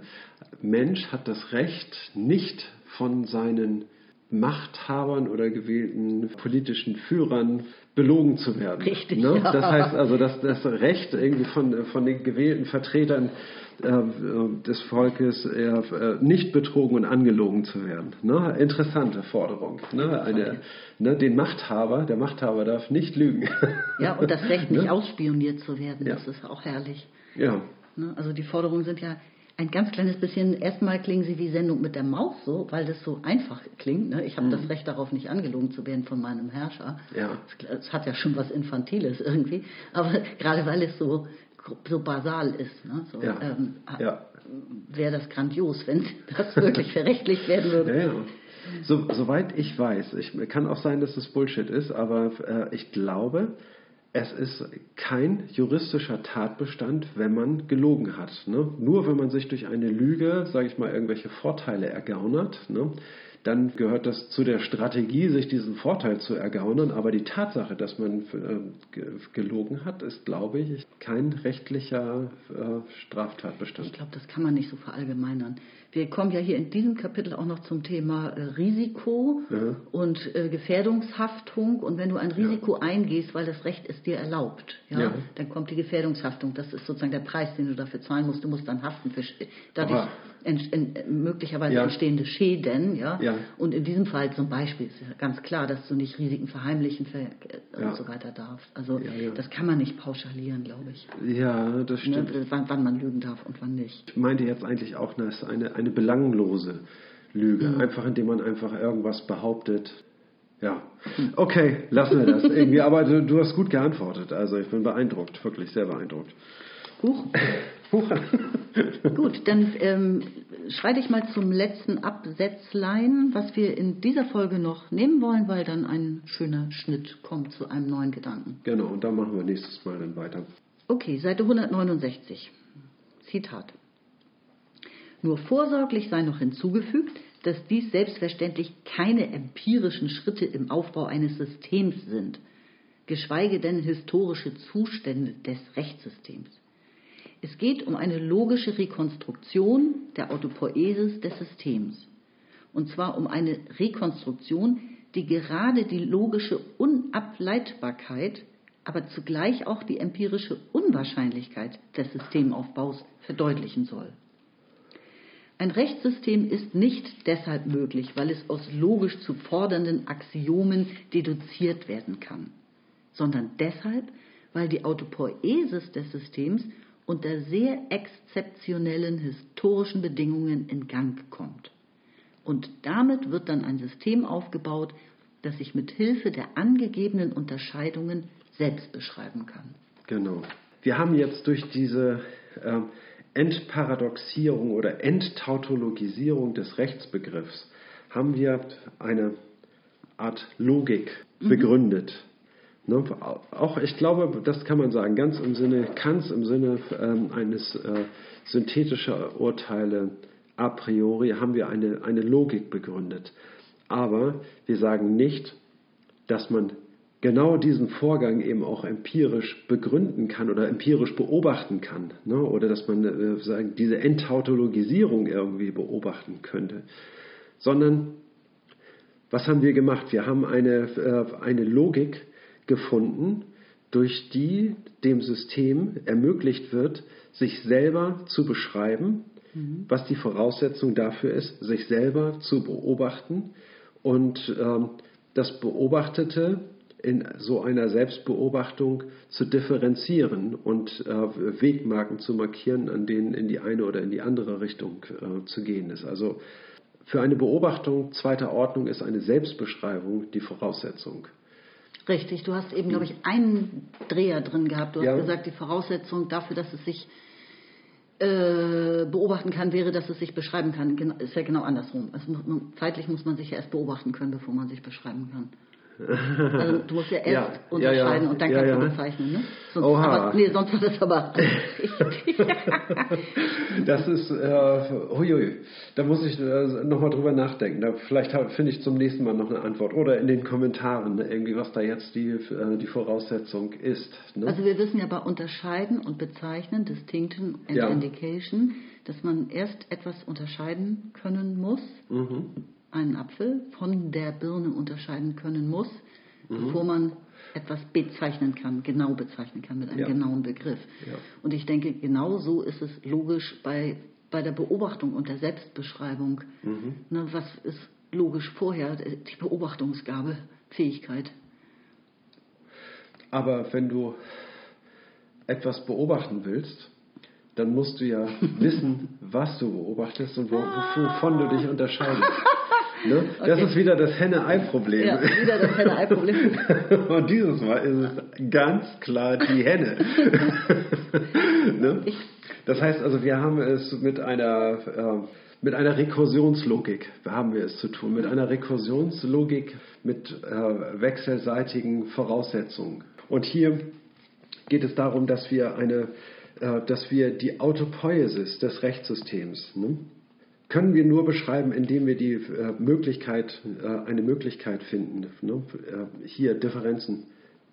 Mensch hat das Recht, nicht von seinen Machthabern oder gewählten politischen Führern belogen zu werden. Richtig, Ne? ja. Das heißt also, dass das Recht irgendwie von, von den gewählten Vertretern äh, des Volkes äh, nicht betrogen und angelogen zu werden. Ne? Interessante Forderung. Ne? Eine, ne? Den Machthaber, der Machthaber darf nicht lügen. Ja, und das Recht nicht Ne? ausspioniert zu werden, Ja. das ist auch herrlich. ja, Ne? Also die Forderungen sind ja ein ganz kleines bisschen, erstmal klingen sie wie Sendung mit der Maus so, weil das so einfach klingt. Ne? Ich habe das Recht darauf, nicht angelogen zu werden von meinem Herrscher. Mhm. Ja. Es, hat ja schon was Infantiles irgendwie, aber gerade weil es so, so basal ist, ne? so, Ja. ähm, Ja. wäre das grandios, wenn das wirklich verrechtlicht werden würde. Ja. So, soweit ich weiß, ich, kann auch sein, dass es Bullshit ist, aber äh, ich glaube, es ist kein juristischer Tatbestand, wenn man gelogen hat. Ne? Nur wenn man sich durch eine Lüge, sage ich mal, irgendwelche Vorteile ergaunert, ne? dann gehört das zu der Strategie, sich diesen Vorteil zu ergaunern. Aber die Tatsache, dass man äh, ge- gelogen hat, ist, glaube ich, kein rechtlicher äh, Straftatbestand. Ich glaube, das kann man nicht so verallgemeinern. Wir kommen ja hier in diesem Kapitel auch noch zum Thema äh, Risiko Ja. und äh, Gefährdungshaftung. Und wenn du ein Risiko eingehst, weil das Recht es dir erlaubt, ja, Ja. dann kommt die Gefährdungshaftung. Das ist sozusagen der Preis, den du dafür zahlen musst. Du musst dann haften für dadurch ent, ent, möglicherweise Ja. entstehende Schäden. Ja? Ja. Und in diesem Fall zum Beispiel ist ja ganz klar, dass du nicht Risiken verheimlichen ver äh, Ja. und so weiter darfst. Also Ja, ja. das kann man nicht pauschalieren, glaube ich. Ja, das Ne? stimmt. Wann, wann man lügen darf und wann nicht. Ich meinte jetzt eigentlich auch, das ist eine, eine belanglose Lüge. Einfach indem man einfach irgendwas behauptet. Ja. Okay, lassen wir das irgendwie. Aber du, du hast gut geantwortet. Also ich bin beeindruckt, wirklich sehr beeindruckt. Huch. Huch. Gut, dann ähm, schreite ich mal zum letzten Absätzlein, was wir in dieser Folge noch nehmen wollen, weil dann ein schöner Schnitt kommt zu einem neuen Gedanken. genau, und da machen wir nächstes Mal dann weiter. Okay, Seite 169. Zitat. Nur vorsorglich sei noch hinzugefügt, dass dies selbstverständlich keine empirischen Schritte im Aufbau eines Systems sind. geschweige denn historische Zustände des Rechtssystems. Es geht um eine logische Rekonstruktion der Autopoiesis des Systems. Und zwar um eine Rekonstruktion, die gerade die logische Unableitbarkeit, aber zugleich auch die empirische Unwahrscheinlichkeit des Systemaufbaus verdeutlichen soll. Ein Rechtssystem ist nicht deshalb möglich, weil es aus logisch zu fordernden Axiomen deduziert werden kann, sondern deshalb, weil die Autopoiesis des Systems unter sehr exzeptionellen historischen Bedingungen in Gang kommt. Und damit wird dann ein System aufgebaut, das sich mit Hilfe der angegebenen Unterscheidungen selbst beschreiben kann. Genau. Wir haben jetzt durch diese äh, Entparadoxierung oder Enttautologisierung des Rechtsbegriffs haben wir eine Art Logik mhm. begründet. Ne? Auch, ich glaube, das kann man sagen, ganz im Sinne, Kants im Sinne ähm, eines äh, synthetischer Urteile a priori haben wir eine, eine Logik begründet. Aber wir sagen nicht, dass man genau diesen Vorgang eben auch empirisch begründen kann oder empirisch beobachten kann. Ne? Oder dass man äh, sagen, diese Enttautologisierung irgendwie beobachten könnte. Sondern, was haben wir gemacht? Wir haben eine, äh, eine Logik gefunden, durch die dem System ermöglicht wird, sich selber zu beschreiben, mhm. was die Voraussetzung dafür ist, sich selber zu beobachten und ähm, das Beobachtete in so einer Selbstbeobachtung zu differenzieren und äh, Wegmarken zu markieren, an denen in die eine oder in die andere Richtung äh, zu gehen ist. Also für eine Beobachtung zweiter Ordnung ist eine Selbstbeschreibung die Voraussetzung. Richtig, du hast eben, glaube ich, einen Dreher drin gehabt. Du hast ja. gesagt, die Voraussetzung dafür, dass es sich äh, beobachten kann, wäre, dass es sich beschreiben kann. Ist ja genau andersrum. Also, zeitlich muss man sich ja erst beobachten können, bevor man sich beschreiben kann. Also du musst ja erst ja, unterscheiden ja, ja. und dann kannst du bezeichnen. Ne? Sonst, Oha. Aber, nee, sonst wird das aber Das ist, äh, huiui, da muss ich äh, nochmal drüber nachdenken. Da, vielleicht finde ich zum nächsten Mal noch eine Antwort. Oder in den Kommentaren irgendwie, was da jetzt die, äh, die Voraussetzung ist. Ne? Also wir wissen ja bei Unterscheiden und Bezeichnen, Distinction and Indication, dass man erst etwas unterscheiden können muss. Mhm einen Apfel von der Birne unterscheiden können muss, mhm. bevor man etwas bezeichnen kann, genau bezeichnen kann mit einem ja. genauen Begriff. Ja. Und ich denke, genau so ist es logisch bei, bei der Beobachtung und der Selbstbeschreibung. Mhm. Ne, was ist logisch vorher? Die Beobachtungsgabe, Fähigkeit. Aber wenn du etwas beobachten willst, dann musst du ja wissen, was du beobachtest und wovon du dich unterscheidest. Ne? Okay. Das ist wieder das Henne-Ei-Problem. Ja, wieder das Henne-Ei-Problem. Und dieses Mal ist es ganz klar die Henne. ne? Das heißt also, wir haben es mit einer, äh, mit einer Rekursionslogik, haben wir es zu tun, mit einer Rekursionslogik mit äh, wechselseitigen Voraussetzungen. Und hier geht es darum, dass wir eine äh, dass wir die Autopoiesis des Rechtssystems, ne, können wir nur beschreiben, indem wir die äh, Möglichkeit, äh, eine Möglichkeit finden, ne? äh, hier Differenzen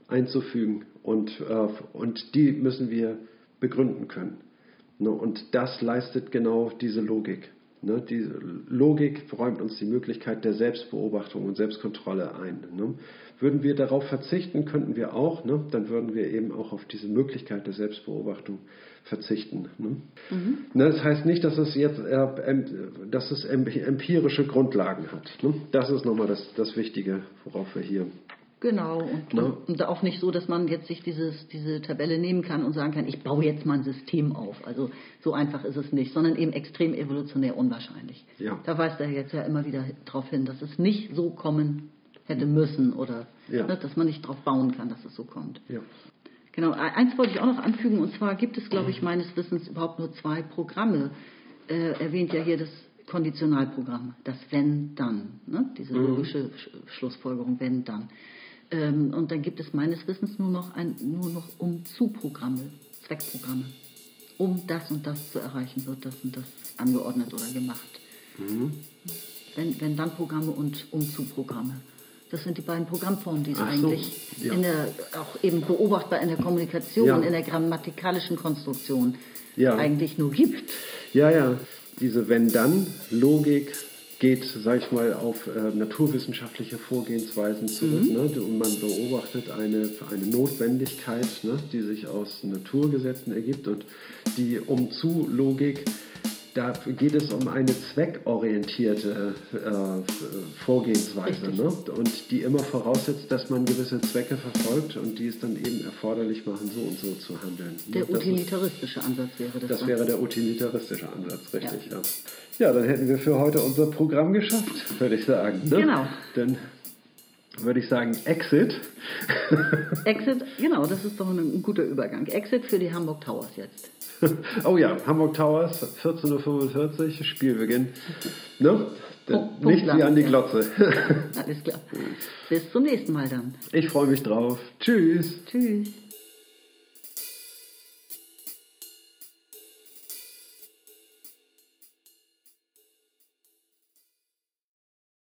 einzufügen und, äh, und die müssen wir begründen können. Ne? Und das leistet genau diese Logik. Ne? Die Logik räumt uns die Möglichkeit der Selbstbeobachtung und Selbstkontrolle ein. Ne? Würden wir darauf verzichten, könnten wir auch, ne? dann würden wir eben auch auf diese Möglichkeit der Selbstbeobachtung verzichten. Ne? Mhm. Ne, das heißt nicht, dass es jetzt äh, dass es empirische Grundlagen hat. Ne? Das ist nochmal das, das Wichtige, worauf wir hier Genau, und, ne? und, auch nicht so, dass man jetzt sich dieses, diese Tabelle nehmen kann und sagen kann, ich baue jetzt mal ein System auf. Also so einfach ist es nicht, sondern eben extrem evolutionär unwahrscheinlich. Ja. Da weist er jetzt ja immer wieder darauf hin, dass es nicht so kommen hätte müssen oder ja. ne, dass man nicht darauf bauen kann, dass es so kommt. Ja. Genau, e-, eins wollte ich auch noch anfügen, und zwar gibt es, glaube ich, meines Wissens überhaupt nur zwei Programme. Äh, erwähnt ja hier das Konditionalprogramm, das Wenn-Dann, ne? diese mhm. logische Schlussfolgerung Wenn-Dann. Ähm, und dann gibt es meines Wissens nur noch, ein, nur noch Um-Zu-Programme, Zweckprogramme. Um das und das zu erreichen, wird das und das angeordnet oder gemacht. Mhm. Wenn, wenn dann Programme und Um-Zu-Programme. Das sind die beiden Programmformen, die es so, eigentlich ja. in der, auch eben beobachtbar in der Kommunikation, Ja. in der grammatikalischen Konstruktion Ja. eigentlich nur gibt. Ja, ja, diese Wenn-Dann-Logik geht, sag ich mal, auf äh, naturwissenschaftliche Vorgehensweisen zurück. Ne? Und man beobachtet eine, eine Notwendigkeit, ne? die sich aus Naturgesetzen ergibt und die Um-Zu-Logik, da geht es um eine zweckorientierte äh, Vorgehensweise ne? und die immer voraussetzt, dass man gewisse Zwecke verfolgt und die es dann eben erforderlich machen, so und so zu handeln. Der ne? Das ist- utilitaristische Ansatz wäre das. das dann. wäre der utilitaristische Ansatz, richtig, ja. ja. dann hätten wir für heute unser Programm geschafft, würde ich sagen. Ne? Genau. Dann würde ich sagen, Exit. Exit, genau, das ist doch ein, ein guter Übergang. Exit für die Hamburg Towers jetzt. oh ja, Hamburg Towers, 14.45 Uhr, Spielbeginn. Ne? Punkt- Nicht wie an die. Glotze. Alles klar. Bis zum nächsten Mal dann. Ich freue mich drauf. Tschüss. Tschüss.